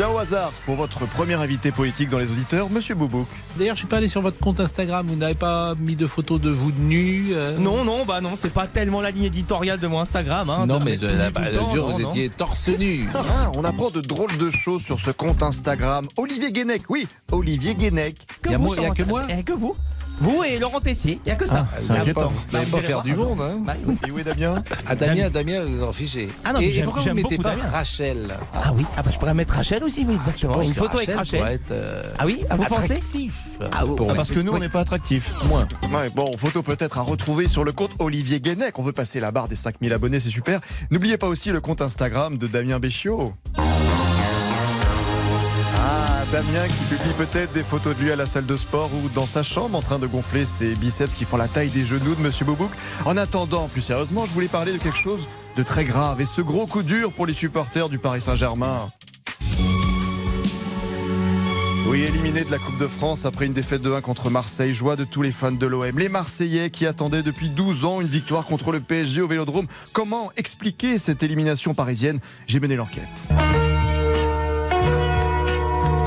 Tiens, au hasard, pour votre premier invité poétique dans les auditeurs, Monsieur Boubouk. D'ailleurs, je suis pas allé sur votre compte Instagram. Vous n'avez pas mis de photos de vous nus euh Non, non, bah non, c'est pas tellement la ligne éditoriale de mon Instagram. Hein, Non, de mais de- tout la- nu tout le le temps, jour, non, vous non. étiez torse nu. Ah, on apprend de drôles de choses sur ce compte Instagram. Olivier Guénec, oui, Olivier Guénec. Que Y a vous moi- y a que moi Eh, Que vous Vous et Laurent Tessier, il y a que ça. Ah, c'est Il y a inquiétant. pas- Vous n'allez pas faire du monde, hein. Bah, oui. Et où est Damien Ah, Damien, Damien, vous en fichez. Ah non, mais et, pourquoi vous ne mettez beaucoup pas Damien. Rachel Ah oui, ah bah, je pourrais mettre Rachel aussi, oui, exactement. pense Une photo avec Rachel Rachel. pourrait être, euh, Ah oui, ah, vous pensez attractif. Ah, Pour- Ah, parce que nous, on n'est pas attractifs. Moins. Ouais, bon, photo peut-être à retrouver sur le compte Olivier Guénec. On veut passer la barre des 5000 abonnés, c'est super. N'oubliez pas aussi le compte Instagram de Damien Béchiot. Damien qui publie peut-être des photos de lui à la salle de sport ou dans sa chambre en train de gonfler ses biceps qui font la taille des genoux de Monsieur Boubouk. En attendant, plus sérieusement, je voulais parler de quelque chose de très grave et ce gros coup dur pour les supporters du Paris Saint-Germain. Oui, éliminé de la Coupe de France après une défaite de 1 contre Marseille, joie de tous les fans de l'OM. Les Marseillais qui attendaient depuis 12 ans une victoire contre le PSG au Vélodrome. Comment expliquer cette élimination parisienne? J'ai mené l'enquête.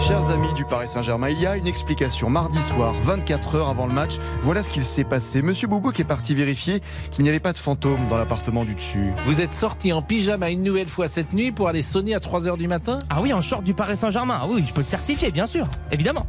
Chers amis du Paris Saint-Germain, il y a une explication. Mardi soir, 24 heures avant le match, voilà ce qu'il s'est passé. Monsieur Boubouk est parti vérifier qu'il n'y avait pas de fantôme dans l'appartement du dessus. Vous êtes sorti en pyjama une nouvelle fois cette nuit pour aller sonner à 3h du matin? Ah oui, en short du Paris Saint-Germain. Ah oui, je peux le certifier, bien sûr, évidemment.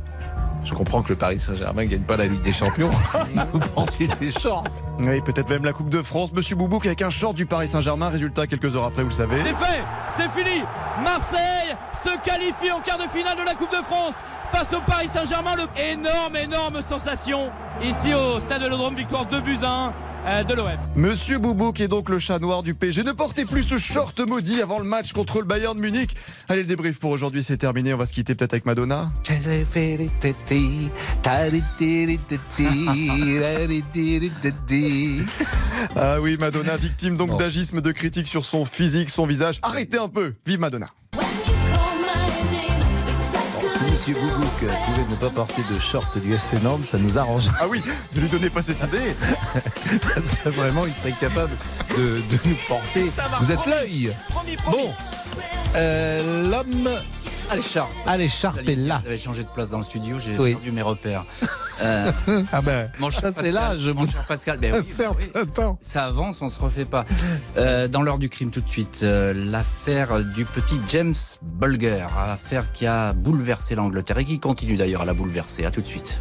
Je comprends que le Paris Saint-Germain gagne pas la Ligue des Champions. si vous pensez de ces shorts. Oui, peut-être même la Coupe de France. Monsieur Boubouk avec un short du Paris Saint-Germain. Résultat quelques heures après, vous le savez. C'est fait, c'est fini. Marseille se qualifie en quart de finale de la Coupe de France face au Paris Saint-Germain. Le énorme, énorme sensation ici au Stade Vélodrome. Victoire 2 buts à 1 euh, de l'OM. Monsieur Boubouk est donc le chat noir du PSG. Ne portez plus ce short maudit avant le match contre le Bayern de Munich. Allez, le débrief pour aujourd'hui, c'est terminé. On va se quitter peut-être avec Madonna. Ah oui, Madonna, victime donc d'agisme de critiques sur son physique, son visage. Arrêtez un peu. Vive Madonna. Si Monsieur Boubouk pouvait ne pas porter de short du FC Nantes, ça nous arrange. Ah oui, ne lui donnez pas cette idée. Parce que vraiment, il serait capable de, de nous porter. Vous êtes l'œil. Bon, euh, l'homme à l'écharpe. à l'écharpe est là. Vous avez changé de place dans le studio, j'ai Oui. perdu mes repères. Euh, Ah ben, mon cher ça c'est là, je mon cher Pascal, ben oui, Certes, oui, attends. ça avance, on se refait pas. Euh, dans l'heure du crime tout de suite, euh, l'affaire du petit James Bulger, affaire qui a bouleversé l'Angleterre et qui continue d'ailleurs à la bouleverser. À tout de suite.